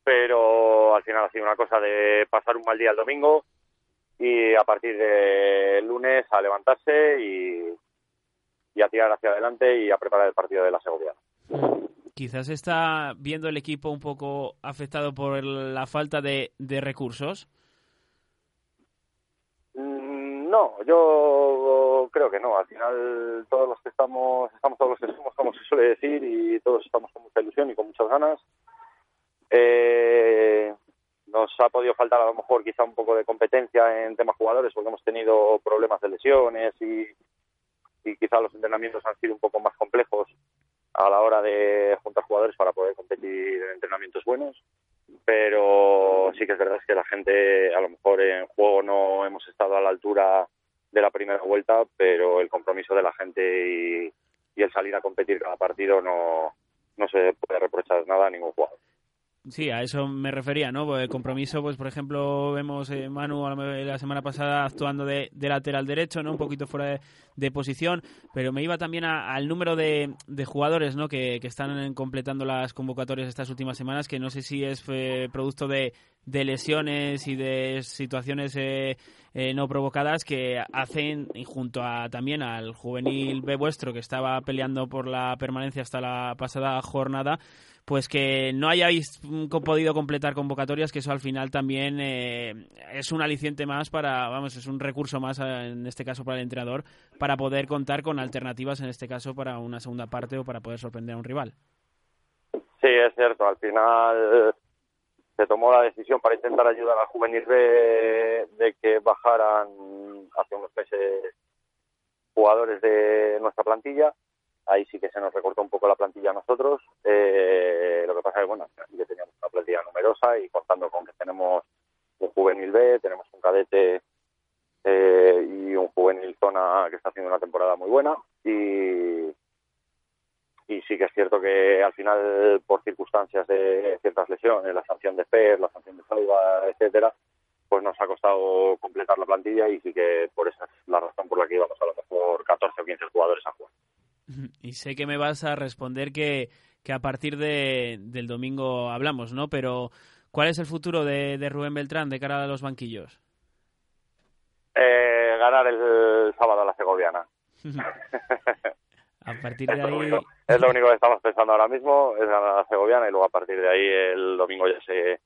Pero al final ha sido una cosa de pasar un mal día el domingo y a partir del lunes a levantarse y, y a tirar hacia adelante y a preparar el partido de la Segovia. Quizás está viendo el equipo un poco afectado por la falta de, de recursos. No, yo creo que no. Al final todos los que estamos, estamos todos los que somos, como se suele decir, y todos estamos con mucha ilusión y con muchas ganas. Eh, nos ha podido faltar a lo mejor quizá un poco de competencia en temas jugadores porque hemos tenido problemas de lesiones y, y quizá los entrenamientos han sido un poco más complejos a la hora de juntar jugadores para poder competir en entrenamientos buenos pero sí que es verdad que la gente, a lo mejor en juego no hemos estado a la altura de la primera vuelta, pero el compromiso de la gente y, y el salir a competir cada partido no, no se puede reprochar nada a ningún jugador. Sí, a eso me refería, ¿no? El compromiso, pues por ejemplo, vemos eh, Manu la semana pasada actuando de, lateral derecho, ¿no? Un poquito fuera de, posición, pero me iba también al número de, jugadores, ¿no? Que, están completando las convocatorias estas últimas semanas, que no sé si es eh, producto de, lesiones y de situaciones eh, no provocadas que hacen, y junto a también al juvenil B vuestro que estaba peleando por la permanencia hasta la pasada jornada, pues que no hayáis podido completar convocatorias, que eso al final también eh, es un aliciente más para, vamos, es un recurso más eh, en este caso para el entrenador, para poder contar con alternativas en este caso para una segunda parte o para poder sorprender a un rival. Sí, es cierto, al final se tomó la decisión para intentar ayudar al juvenil B de que bajaran hace unos meses jugadores de nuestra plantilla ahí sí que se nos recortó un poco la plantilla a nosotros. Eh, lo que pasa es que, bueno, que teníamos una plantilla numerosa y contando con que tenemos un juvenil B, tenemos un cadete eh, y un juvenil zona que está haciendo una temporada muy buena y, y sí que es cierto que al final por circunstancias de ciertas lesiones, la sanción de FER, la sanción de Salva, etcétera, pues nos ha costado completar la plantilla y sí que por esa es la razón por la que íbamos a lo mejor 14 o 15 jugadores a jugar. Y sé que me vas a responder que, que a partir de, del domingo hablamos, ¿no? Pero, ¿cuál es el futuro de, de Rubén Beltrán de cara a los banquillos? Eh, ganar el, sábado a la Segoviana. a partir de ahí... es lo único que estamos pensando ahora mismo, es ganar a la Segoviana y luego a partir de ahí el domingo ya se,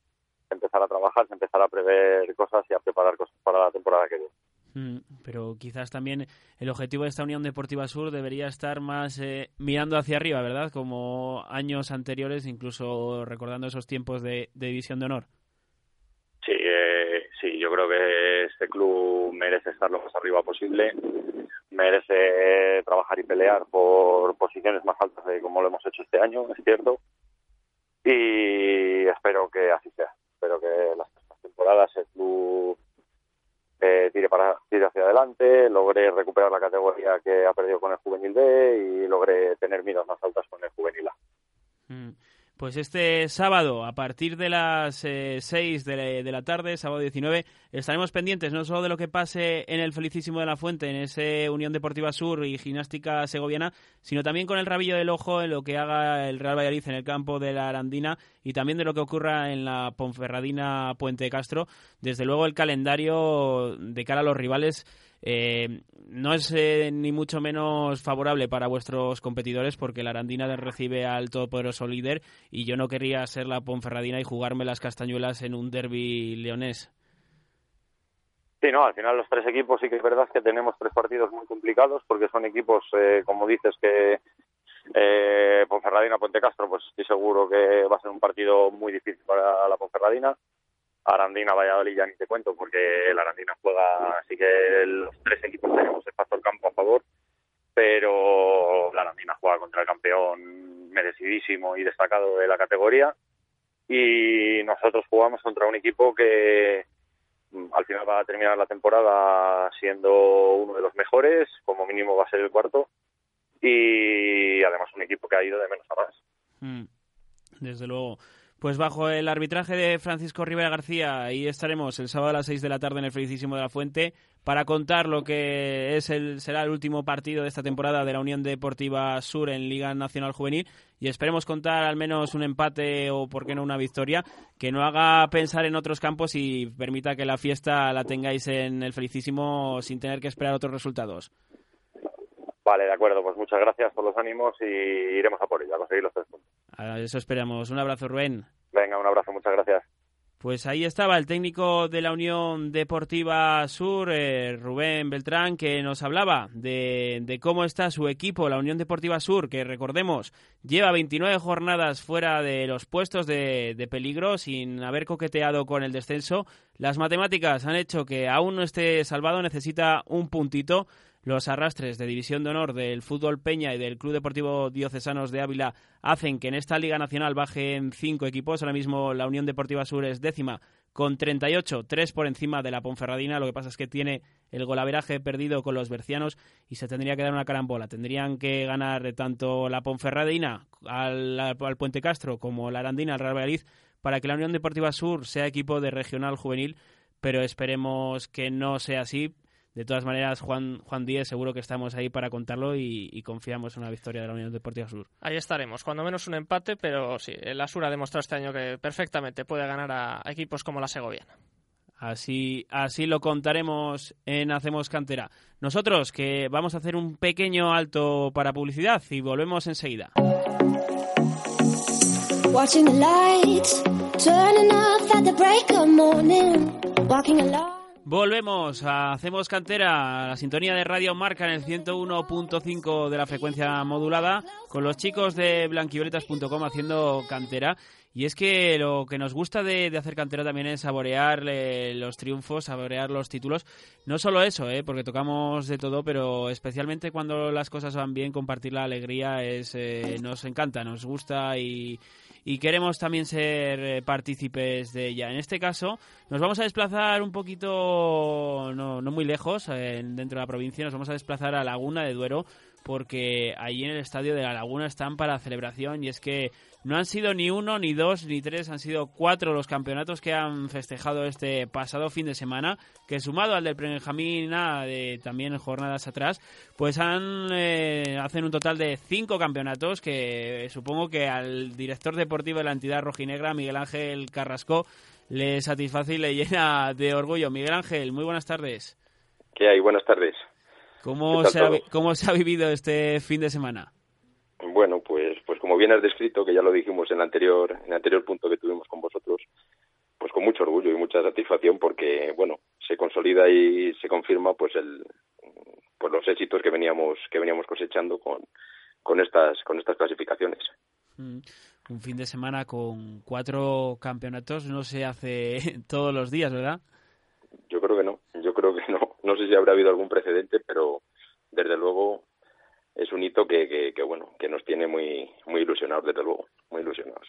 empezar a trabajar, se empezar a prever cosas y a preparar cosas para la temporada que viene. Mm, pero quizás también el objetivo de esta Unión Deportiva Sur debería estar más eh, mirando hacia arriba, ¿verdad? Como años anteriores, incluso recordando esos tiempos de, División de Honor. Sí, eh, sí, yo creo que este club merece estar lo más arriba posible, merece trabajar y pelear por posiciones más altas de como lo hemos hecho este año, es cierto, y espero que así sea. Espero que las temporadas el club eh, tire, para, tire hacia adelante, logré recuperar la categoría que ha perdido con el Juvenil B y logré tener miras más altas con el Juvenil A. Mm. Pues este sábado, a partir de las eh, 6 de, la tarde, sábado 19, estaremos pendientes no solo de lo que pase en el Felicísimo de la Fuente, en ese Unión Deportiva Sur y Gimnástica Segoviana, sino también con el rabillo del ojo en lo que haga el Real Valladolid en el campo de la Arandina y también de lo que ocurra en la Ponferradina Puente Castro. Desde luego, el calendario de cara a los rivales eh, no es eh, ni mucho menos favorable para vuestros competidores porque la Arandina recibe al todopoderoso líder y yo no quería ser la Ponferradina y jugarme las castañuelas en un derby leonés. Sí, no, al final los tres equipos sí que es verdad que tenemos tres partidos muy complicados porque son equipos, eh, como dices, que eh, Ponferradina, Puente Castro, pues estoy seguro que va a ser un partido muy difícil para la Ponferradina. Arandina, Valladolid ya ni te cuento porque la Arandina juega, así que los tres equipos tenemos el factor campo a favor, pero la Arandina juega contra el campeón merecidísimo y destacado de la categoría y nosotros jugamos contra un equipo que mm, al final va a terminar la temporada siendo uno de los mejores, como mínimo va a ser el cuarto y además un equipo que ha ido de menos a más. Mm, desde luego. Pues bajo el arbitraje de Francisco Rivera García, ahí estaremos el sábado a las 6 de la tarde en el Felicísimo de la Fuente para contar lo que es el, será el último partido de esta temporada de la Unión Deportiva Sur en Liga Nacional Juvenil y esperemos contar al menos un empate o, por qué no, una victoria que no haga pensar en otros campos y permita que la fiesta la tengáis en el Felicísimo sin tener que esperar otros resultados. Vale, de acuerdo, pues muchas gracias por los ánimos y iremos a por ello, a conseguir los tres puntos. A eso esperamos. Un abrazo, Rubén. Venga, un abrazo, muchas gracias. Pues ahí estaba el técnico de la Unión Deportiva Sur, eh, Rubén Beltrán, que nos hablaba de, cómo está su equipo, la Unión Deportiva Sur, que recordemos lleva 29 jornadas fuera de los puestos de, de peligro sin haber coqueteado con el descenso. Las matemáticas han hecho que aún no esté salvado, necesita un puntito los arrastres de División de Honor del Fútbol Peña y del Club Deportivo Diocesanos de Ávila hacen que en esta Liga Nacional bajen cinco equipos. Ahora mismo la Unión Deportiva Sur es décima con 38, tres por encima de la Ponferradina. Lo que pasa es que tiene el golaveraje perdido con los bercianos y se tendría que dar una carambola. Tendrían que ganar tanto la Ponferradina al, al Puente Castro como la Arandina al Real Valladolid para que la Unión Deportiva Sur sea equipo de regional juvenil, pero esperemos que no sea así de todas maneras, Juan, Juan Díez, seguro que estamos ahí para contarlo y, confiamos en una victoria de la Unión Deportiva Sur. Ahí estaremos, cuando menos un empate, pero sí, el Asur ha demostrado este año que perfectamente puede ganar a, equipos como la Segoviana. Así, así lo contaremos en Hacemos Cantera. Nosotros que vamos a hacer un pequeño alto para publicidad y volvemos enseguida. Volvemos Hacemos Cantera, la sintonía de Radio Marca en el 101.5 de la frecuencia modulada, con los chicos de blanquivioletas.com haciendo cantera. Y es que lo que nos gusta de, hacer cantera también es saborear los triunfos, saborear los títulos. No solo eso, eh, porque tocamos de todo, pero especialmente cuando las cosas van bien, compartir la alegría es eh, nos encanta, nos gusta y, y queremos también ser eh, partícipes de ella. En este caso, nos vamos a desplazar un poquito, no, no muy lejos, dentro de la provincia, nos vamos a desplazar a Laguna de Duero, porque allí en el estadio de la Laguna están para celebración y es que no han sido ni uno, ni dos, ni tres, han sido cuatro los campeonatos que han festejado este pasado fin de semana, que sumado al del Benjamín de también jornadas atrás, pues han eh, hacen un total de cinco campeonatos que supongo que al director deportivo de la entidad rojinegra, Miguel Ángel Carrasco, le satisface y le llena de orgullo. Miguel Ángel, muy buenas tardes. ¿Qué hay? Buenas tardes. ¿Cómo se, ha, ¿Cómo se ha vivido este fin de semana? Bueno, pues, pues como bien has descrito, que ya lo dijimos en el anterior, en el anterior punto que tuvimos con vosotros, pues con mucho orgullo y mucha satisfacción porque, bueno, se consolida y se confirma pues el pues los éxitos que veníamos que veníamos cosechando con con estas con estas clasificaciones. Mm, un fin de semana con cuatro campeonatos no se hace todos los días, ¿verdad? Yo creo que no, yo creo que no. No sé si habrá habido algún precedente, pero desde luego es un hito que, que, bueno que nos tiene muy muy ilusionados desde luego, muy ilusionados.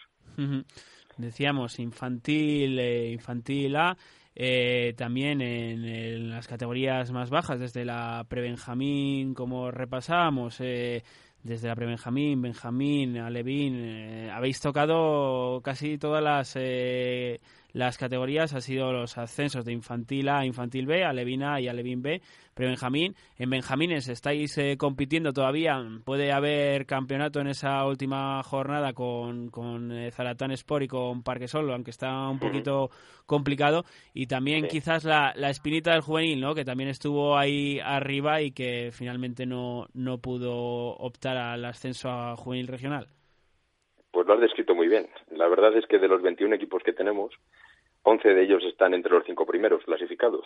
Decíamos infantil, eh, infantil A. Eh, también en, las categorías más bajas, desde la pre-Benjamín, como repasábamos, eh, desde la pre-Benjamín, Benjamín, Alevín, eh, habéis tocado casi todas las, eh, las categorías, ha sido los ascensos de infantil A, infantil B, Alevín A y Alevín B, pre-Benjamín. En Benjamines estáis eh, compitiendo todavía, puede haber campeonato en esa última jornada con, con Zaratán Sport y con Parque Solo, aunque está un poquito complicado. Y también quizás la, la espinita del juvenil, ¿no? que también estuvo ahí arriba y que finalmente no, no pudo optar al ascenso a juvenil regional? Pues lo has descrito muy bien. La verdad es que de los 21 equipos que tenemos, 11 de ellos están entre los cinco primeros clasificados.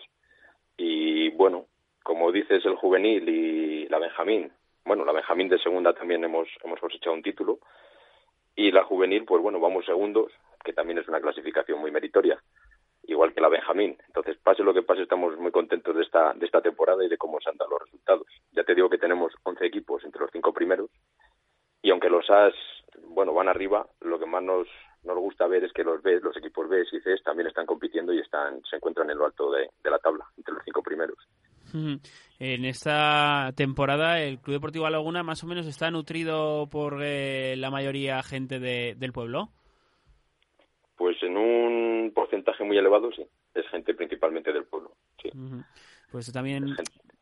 Y bueno, como dices, el juvenil y la Benjamín, bueno, la Benjamín de segunda también hemos, hemos cosechado un título. Y la juvenil, pues bueno, vamos segundos, que también es una clasificación muy meritoria, igual que la Benjamín. Entonces, pase lo que pase, estamos muy contentos de esta, de esta temporada y de cómo se han dado los resultados. Ya te digo que tenemos 11 equipos entre los cinco primeros y aunque los As, bueno, van arriba, lo que más nos, ver es que los B, los equipos B y C también están compitiendo y están se encuentran en lo alto de, la tabla, entre los cinco primeros. En esta temporada el Club Deportivo Laguna más o menos está nutrido por eh, la mayoría gente de, del pueblo. Pues en un porcentaje muy elevado, sí. Es gente principalmente del pueblo, sí. Pues también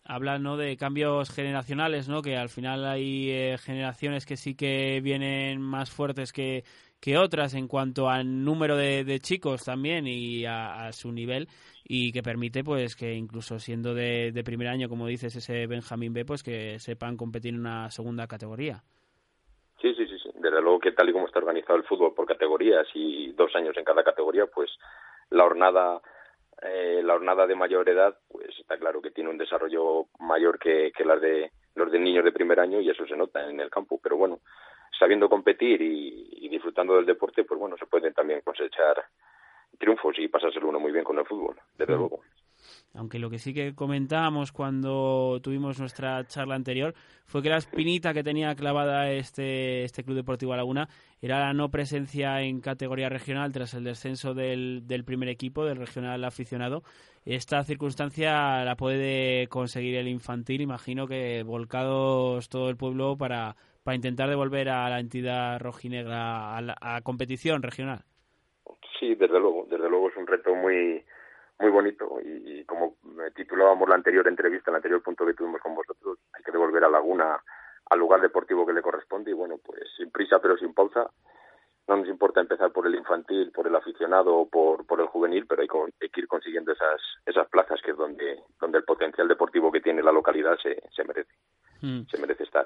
habla ¿no? de cambios generacionales, ¿no? Que al final hay eh, generaciones que sí que vienen más fuertes que, que otras en cuanto al número de, chicos también y a, su nivel y que permite pues que incluso siendo de, de primer año, como dices, ese Benjamín B, pues que sepan competir en una segunda categoría. Sí, sí, sí. Desde luego que tal y como está organizado el fútbol por categorías y dos años en cada categoría, pues la jornada eh, la jornada de mayor edad, pues está claro que tiene un desarrollo mayor que, que las de los de niños de primer año y eso se nota en el campo. Pero bueno, sabiendo competir y, y disfrutando del deporte, pues bueno, se pueden también cosechar triunfos y pasárselo uno muy bien con el fútbol, desde luego aunque lo que sí que comentábamos cuando tuvimos nuestra charla anterior fue que la espinita que tenía clavada este, este Club Deportivo Laguna era la no presencia en categoría regional tras el descenso del, del primer equipo, del regional aficionado. Esta circunstancia la puede conseguir el infantil, imagino que volcados todo el pueblo para, para intentar devolver a la entidad rojinegra a la competición regional. Sí, desde luego, desde luego es un reto muy muy bonito y, como titulábamos la anterior entrevista, el anterior punto que tuvimos con vosotros, hay que devolver a Laguna al lugar deportivo que le corresponde y bueno, pues sin prisa pero sin pausa. No nos importa empezar por el infantil, por el aficionado o por, por el juvenil, pero hay que, ir consiguiendo esas, esas plazas que es donde, donde el potencial deportivo que tiene la localidad se, se merece. Hmm. Se merece estar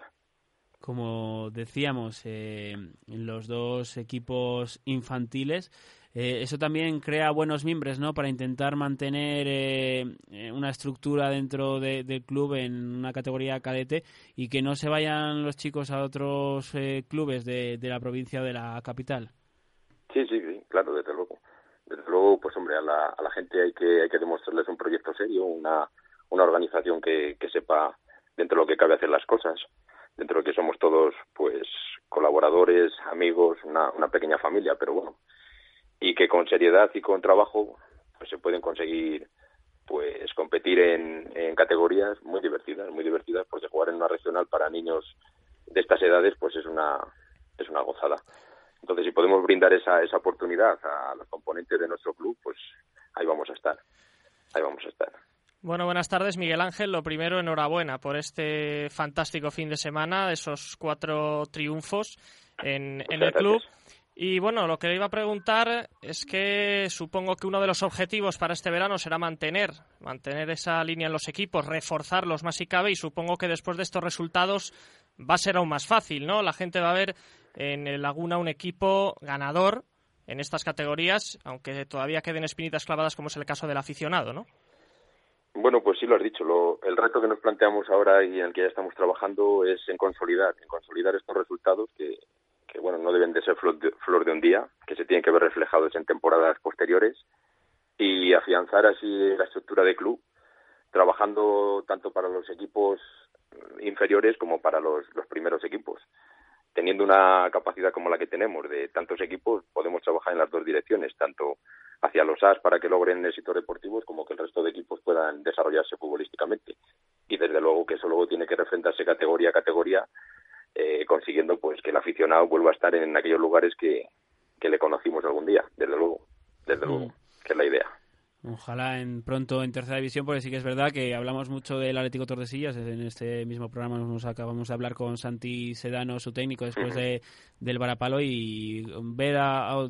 como decíamos, eh, los dos equipos infantiles eh, eso también crea buenos miembros, ¿no? Para intentar mantener eh, eh, una estructura dentro del club en una categoría cadete y que no se vayan los chicos a otros clubes de, la provincia o de la capital. Sí, sí, sí, claro, desde luego. Desde luego, pues hombre, a la, gente hay que, hay que demostrarles un proyecto serio, una, una organización que sepa dentro de lo que cabe hacer las cosas, dentro de que somos todos, pues, colaboradores, amigos, una, una pequeña familia, pero bueno, y que con seriedad y con trabajo pues se pueden conseguir pues competir en, en categorías muy divertidas, muy divertidas, porque jugar en una regional para niños de estas edades pues es una es una gozada. Entonces, si podemos brindar esa, esa oportunidad a los componentes de nuestro club, pues ahí vamos a estar. Ahí vamos a estar. Bueno, buenas tardes, Miguel Ángel. Lo primero, enhorabuena por este fantástico fin de semana, esos cuatro triunfos en, en el club. Y bueno, lo que le iba a preguntar es que supongo que uno de los objetivos para este verano será mantener, mantener esa línea en los equipos, reforzarlos más si cabe y supongo que después de estos resultados va a ser aún más fácil, ¿no? La gente va a ver en el Laguna un equipo ganador en estas categorías, aunque todavía queden espinitas clavadas como es el caso del aficionado, ¿no? Bueno, pues sí lo has dicho. Lo, el reto que nos planteamos ahora y en el que ya estamos trabajando es en consolidar, en consolidar estos resultados que, que bueno, no deben de ser flor de, flor de un día, que se tienen que ver reflejados en temporadas posteriores y afianzar así la estructura de club, trabajando tanto para los equipos inferiores como para los, los primeros equipos. Teniendo una capacidad como la que tenemos de tantos equipos, podemos trabajar en las dos direcciones, tanto hacia los AS para que logren éxitos deportivos como que el resto de equipos puedan desarrollarse futbolísticamente. Y desde luego que eso luego tiene que refrendarse categoría a categoría, eh, consiguiendo pues que el aficionado vuelva a estar en aquellos lugares que, que le conocimos algún día, desde luego, desde luego, mm. que es la idea. Ojalá en pronto en tercera división, porque sí que es verdad que hablamos mucho del Atlético Tordesillas. En este mismo programa nos acabamos de hablar con Santi Sedano, su técnico, después de, del Varapalo. Y ver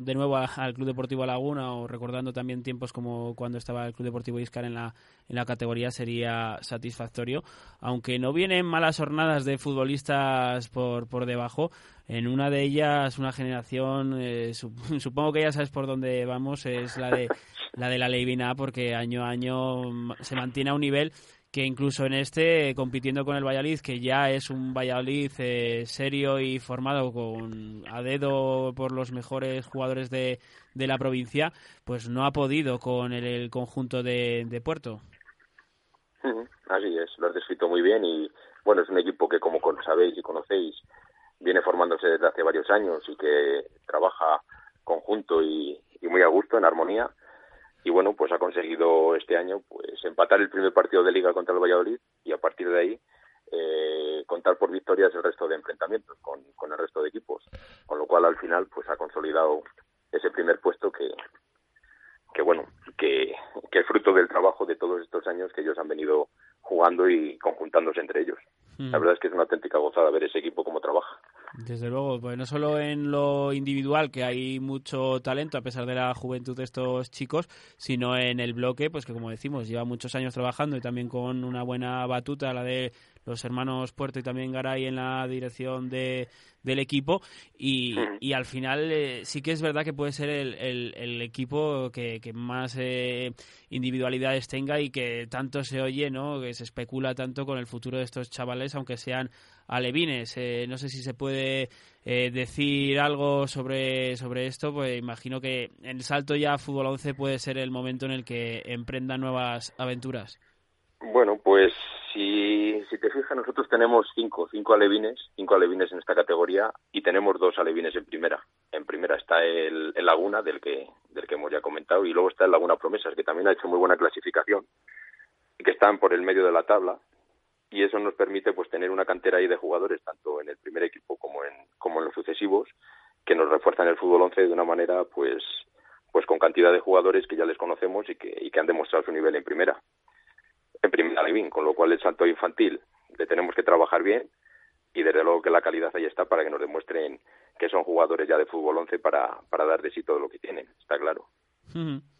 de nuevo al Club Deportivo Laguna o recordando también tiempos como cuando estaba el Club Deportivo Iscar en la, en la categoría sería satisfactorio. Aunque no vienen malas jornadas de futbolistas por, por debajo, en una de ellas una generación, eh, supongo que ya sabes por dónde vamos, es la de la de la Leivina, porque año a año se mantiene a un nivel que incluso en este, compitiendo con el Valladolid, que ya es un Valladolid eh, serio y formado con a dedo por los mejores jugadores de, la provincia, pues no ha podido con el, conjunto de, de Puerto. Así es, lo has descrito muy bien y bueno, es un equipo que como sabéis y conocéis, viene formándose desde hace varios años y que trabaja conjunto y, muy a gusto, en armonía y bueno, pues ha conseguido este año pues empatar el primer partido de liga contra el Valladolid y a partir de ahí eh, contar por victorias el resto de enfrentamientos con, con el resto de equipos, con lo cual al final pues ha consolidado ese primer puesto que que bueno que, que es fruto del trabajo de todos estos años que ellos han venido jugando y conjuntándose entre ellos. La mm. verdad es que es una auténtica gozada ver ese equipo cómo trabaja. Desde luego, pues no solo en lo individual, que hay mucho talento a pesar de la juventud de estos chicos, sino en el bloque, pues que como decimos, lleva muchos años trabajando y también con una buena batuta, la de los hermanos Puerto y también Garay en la dirección de, del equipo y, y al final eh, sí que es verdad que puede ser el, el, equipo que, que más eh, individualidades tenga y que tanto se oye, ¿no? que se especula tanto con el futuro de estos chavales, aunque sean alevines. Eh, no sé si se puede decir algo sobre, sobre esto, pues imagino que el salto ya a Fútbol 11 puede ser el momento en el que emprendan nuevas aventuras. Bueno, pues si, si te fijas, nosotros tenemos cinco, cinco alevines, cinco alevines en esta categoría y tenemos dos alevines en primera. En primera está el, Laguna, del que, del que hemos ya comentado, y luego está el Laguna Promesas, que también ha hecho muy buena clasificación y que están por el medio de la tabla. Y eso nos permite pues tener una cantera ahí de jugadores, tanto en el primer equipo como en, como en los sucesivos, que nos refuerzan el fútbol 11 de una manera pues pues con cantidad de jugadores que ya les conocemos y que, y que han demostrado su nivel en primera en primera Levín, con lo cual el salto infantil le tenemos que trabajar bien y desde luego que la calidad ahí está para que nos demuestren que son jugadores ya de fútbol 11 para, para dar de sí todo lo que tienen, está claro.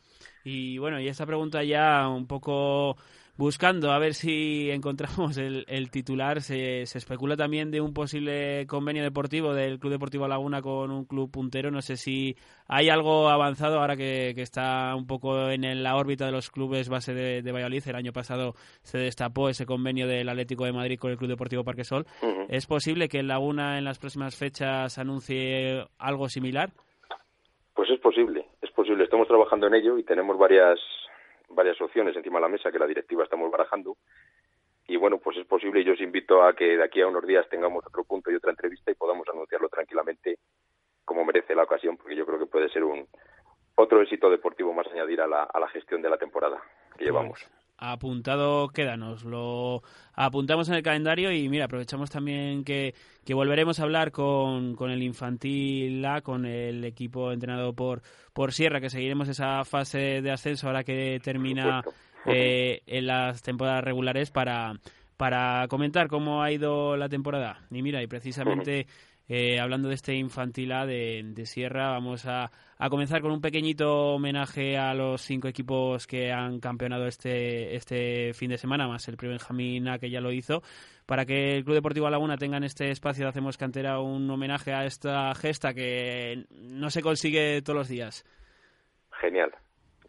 Y bueno, y esta pregunta ya un poco buscando a ver si encontramos el, el titular. Se, se, especula también de un posible convenio deportivo del Club Deportivo Laguna con un club puntero. No sé si hay algo avanzado ahora que, que está un poco en la órbita de los clubes base de, de, Valladolid. El año pasado se destapó ese convenio del Atlético de Madrid con el Club Deportivo Parquesol. ¿Es posible que el Laguna en las próximas fechas anuncie algo similar? Pues es posible, es posible. Estamos trabajando en ello y tenemos varias varias opciones encima de la mesa que la directiva estamos barajando. Y bueno, pues es posible y yo os invito a que de aquí a unos días tengamos otro punto y otra entrevista y podamos anunciarlo tranquilamente como merece la ocasión, porque yo creo que puede ser un otro éxito deportivo más añadir a la, a la gestión de la temporada que llevamos apuntado quédanos. Lo apuntamos en el calendario y mira, aprovechamos también que, que volveremos a hablar con, con el infantil A, con el equipo entrenado por, por Sierra, que seguiremos esa fase de ascenso ahora que termina eh, en las temporadas regulares para, para comentar cómo ha ido la temporada. Y mira, y precisamente Eh, hablando de este infantil A de, Sierra, vamos a, comenzar con un pequeñito homenaje a los cinco equipos que han campeonado este, este fin de semana, más el primer Benjamín A que ya lo hizo, para que el Club Deportivo Laguna tenga en este espacio de Hacemos Cantera un homenaje a esta gesta que no se consigue todos los días. Genial.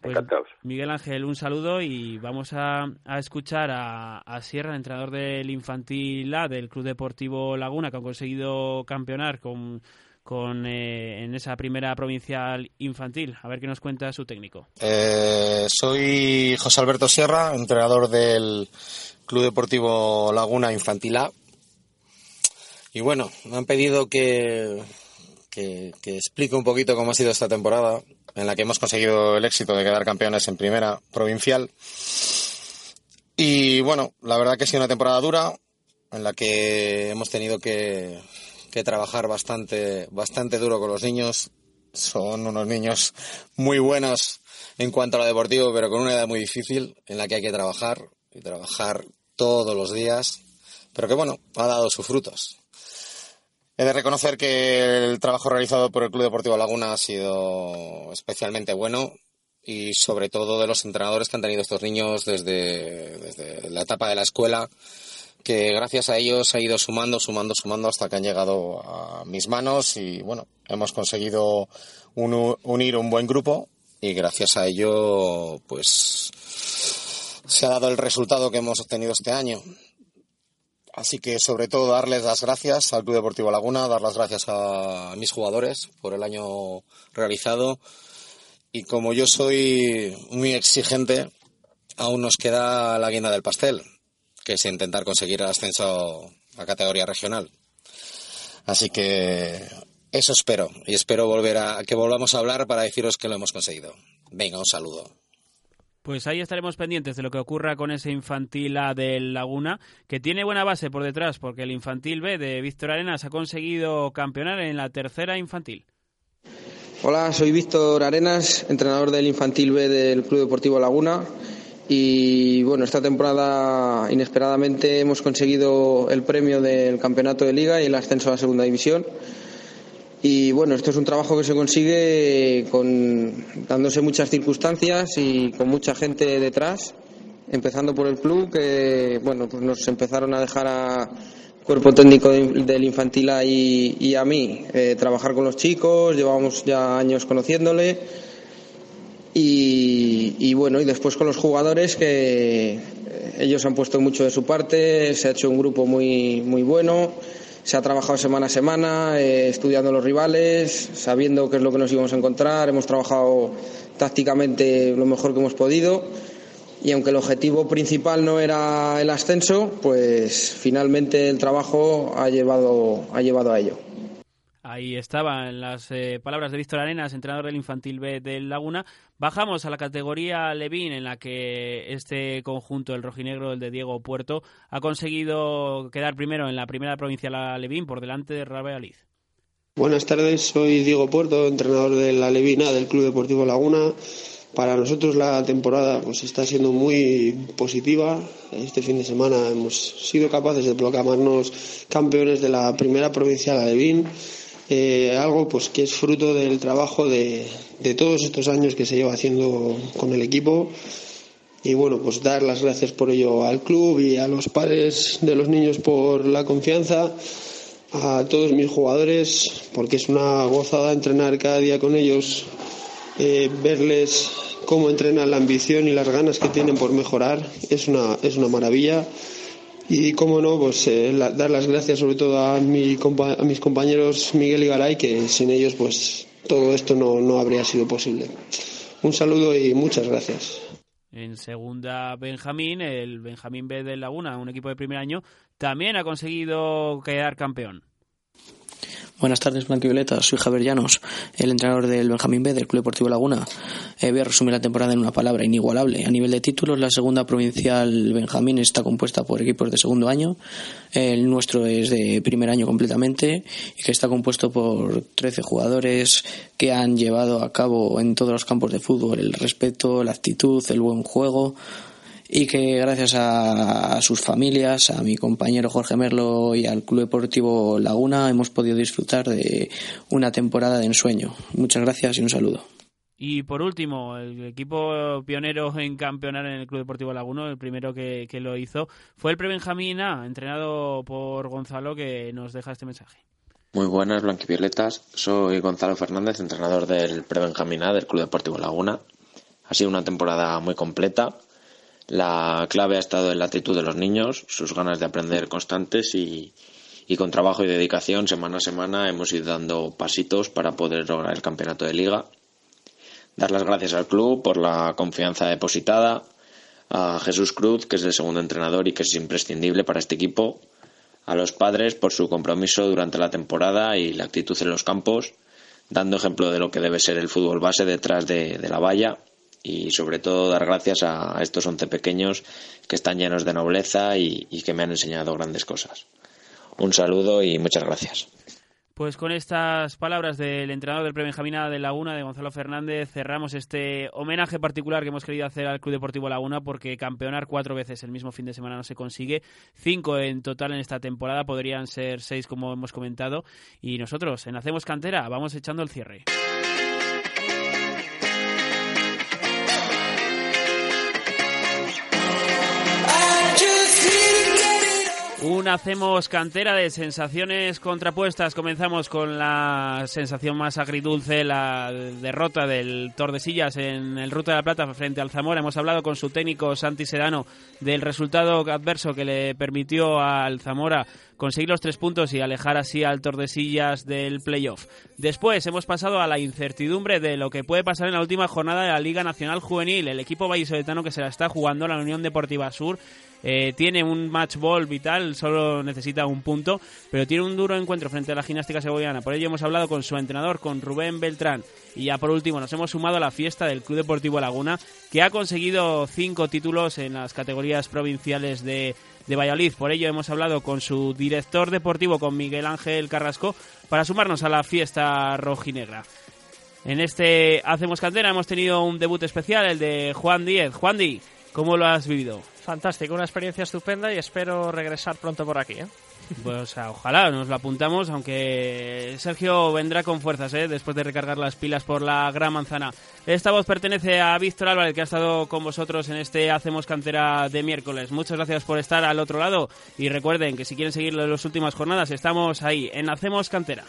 Pues, Miguel Ángel, un saludo y vamos a, escuchar a, Sierra, entrenador del Infantil A del Club Deportivo Laguna, que ha conseguido campeonar con, con eh, en esa primera provincial infantil. A ver qué nos cuenta su técnico. Eh, soy José Alberto Sierra, entrenador del Club Deportivo Laguna Infantil A. Y bueno, me han pedido que, que, que explique un poquito cómo ha sido esta temporada en la que hemos conseguido el éxito de quedar campeones en primera provincial. Y bueno, la verdad que ha sido una temporada dura, en la que hemos tenido que, trabajar bastante, bastante duro con los niños. Son unos niños muy buenos en cuanto a lo deportivo, pero con una edad muy difícil en la que hay que trabajar y trabajar todos los días. Pero que bueno, ha dado sus frutos. He de reconocer que el trabajo realizado por el Club Deportivo Laguna ha sido especialmente bueno y sobre todo de los entrenadores que han tenido estos niños desde, la etapa de la escuela, que gracias a ellos ha ido sumando, sumando, sumando hasta que han llegado a mis manos y bueno, hemos conseguido unir un buen grupo y gracias a ello pues se ha dado el resultado que hemos obtenido este año. Así que sobre todo darles las gracias al Club Deportivo Laguna, dar las gracias a mis jugadores por el año realizado. Y como yo soy muy exigente, aún nos queda la guinda del pastel, que es intentar conseguir el ascenso a categoría regional. Así que eso espero y espero volver a que volvamos a hablar para deciros que lo hemos conseguido. Venga, un saludo. Pues ahí estaremos pendientes de lo que ocurra con ese infantil A del Laguna, que tiene buena base por detrás, porque el infantil B de Víctor Arenas ha conseguido campeonar en la tercera infantil. Hola, soy Víctor Arenas, entrenador del infantil B del Club Deportivo Laguna. Y bueno, esta temporada inesperadamente hemos conseguido el premio del campeonato de liga y el ascenso a la segunda división. Y bueno, esto es un trabajo que se consigue con, dándose muchas circunstancias y con mucha gente detrás, empezando por el club, que bueno, pues nos empezaron a dejar a cuerpo técnico del infantil y, y a mí eh, trabajar con los chicos, llevábamos ya años conociéndole. Y, y, bueno, y después con los jugadores que ellos han puesto mucho de su parte, se ha hecho un grupo muy, muy bueno se ha trabajado semana a semana, eh, estudiando los rivales, sabiendo qué es lo que nos íbamos a encontrar, hemos trabajado tácticamente lo mejor que hemos podido y aunque el objetivo principal no era el ascenso, pues finalmente el trabajo ha llevado, ha llevado a ello. Ahí estaban las eh, palabras de Víctor Arenas, entrenador del Infantil B del Laguna. Bajamos a la categoría Levín, en la que este conjunto, el rojinegro, el de Diego Puerto, ha conseguido quedar primero en la primera provincial Levín por delante de Rabe Buenas tardes, soy Diego Puerto, entrenador de la Levina del Club Deportivo Laguna. Para nosotros la temporada pues está siendo muy positiva. Este fin de semana hemos sido capaces de proclamarnos campeones de la primera provincial Alevín eh, algo pues que es fruto del trabajo de, todos estos años que se lleva haciendo con el equipo. Y bueno pues dar las gracias por ello al club y a los padres de los niños por la confianza a todos mis jugadores porque es una gozada entrenar cada día con ellos eh, verles cómo entrenan la ambición y las ganas que tienen por mejorar. Es una es una maravilla y, cómo no, pues eh, dar las gracias sobre todo a, mi, a mis compañeros Miguel y Garay, que sin ellos pues todo esto no, no habría sido posible. Un saludo y muchas gracias. En segunda, Benjamín, el Benjamín B de Laguna, un equipo de primer año, también ha conseguido quedar campeón. Buenas tardes, Violeta. Soy Javier Llanos, el entrenador del Benjamín B del Club Deportivo Laguna. Eh, voy a resumir la temporada en una palabra, inigualable. A nivel de títulos, la segunda provincial Benjamín está compuesta por equipos de segundo año. El nuestro es de primer año completamente y que está compuesto por 13 jugadores que han llevado a cabo en todos los campos de fútbol el respeto, la actitud, el buen juego y que gracias a, sus familias, a mi compañero Jorge Merlo y al Club Deportivo Laguna hemos podido disfrutar de una temporada de ensueño. Muchas gracias y un saludo. Y por último, el equipo pionero en campeonar en el Club Deportivo Laguna, el primero que, lo hizo, fue el Prebenjamín A, entrenado por Gonzalo, que nos deja este mensaje. Muy buenas, blanquivioletas. Soy Gonzalo Fernández, entrenador del Prebenjamín A del Club Deportivo Laguna. Ha sido una temporada muy completa la clave ha estado en la actitud de los niños, sus ganas de aprender constantes y, con trabajo y dedicación semana a semana hemos ido dando pasitos para poder lograr el campeonato de liga. Dar las gracias al club por la confianza depositada, a Jesús Cruz, que es el segundo entrenador y que es imprescindible para este equipo, a los padres por su compromiso durante la temporada y la actitud en los campos, dando ejemplo de lo que debe ser el fútbol base detrás de la valla y sobre todo dar gracias a estos once pequeños que están llenos de nobleza y, que me han enseñado grandes cosas. Un saludo y muchas gracias. Pues con estas palabras del entrenador del Premio Jamina de Laguna, de Gonzalo Fernández, cerramos este homenaje particular que hemos querido hacer al Club Deportivo Laguna porque campeonar cuatro veces el mismo fin de semana no se consigue. Cinco en total en esta temporada, podrían ser seis como hemos comentado. Y nosotros en Hacemos Cantera vamos echando el cierre. Un hacemos cantera de sensaciones contrapuestas. Comenzamos con la sensación más agridulce, la derrota del Tordesillas en el Ruta de la Plata frente al Zamora. Hemos hablado con su técnico Santi Sedano del resultado adverso que le permitió al Zamora conseguir los tres puntos y alejar así al Tordesillas del playoff. Después hemos pasado a la incertidumbre de lo que puede pasar en la última jornada de la Liga Nacional Juvenil. El equipo vallisoletano que se la está jugando, la Unión Deportiva Sur, eh, tiene un match ball vital, solo necesita un punto, pero tiene un duro encuentro frente a la gimnástica segoviana. Por ello hemos hablado con su entrenador, con Rubén Beltrán. Y ya por último nos hemos sumado a la fiesta del Club Deportivo Laguna, que ha conseguido cinco títulos en las categorías provinciales de, de Valladolid. Por ello hemos hablado con su director deportivo, con Miguel Ángel Carrasco, para sumarnos a la fiesta rojinegra. En este Hacemos Cantera hemos tenido un debut especial, el de Juan Díez. Juan Díez, ¿cómo lo has vivido? Fantástico, una experiencia estupenda y espero regresar pronto por aquí. ¿eh? Pues ojalá nos lo apuntamos, aunque Sergio vendrá con fuerzas ¿eh? después de recargar las pilas por la Gran Manzana. Esta voz pertenece a Víctor Álvarez, que ha estado con vosotros en este Hacemos Cantera de miércoles. Muchas gracias por estar al otro lado y recuerden que si quieren seguir las últimas jornadas, estamos ahí en Hacemos Cantera.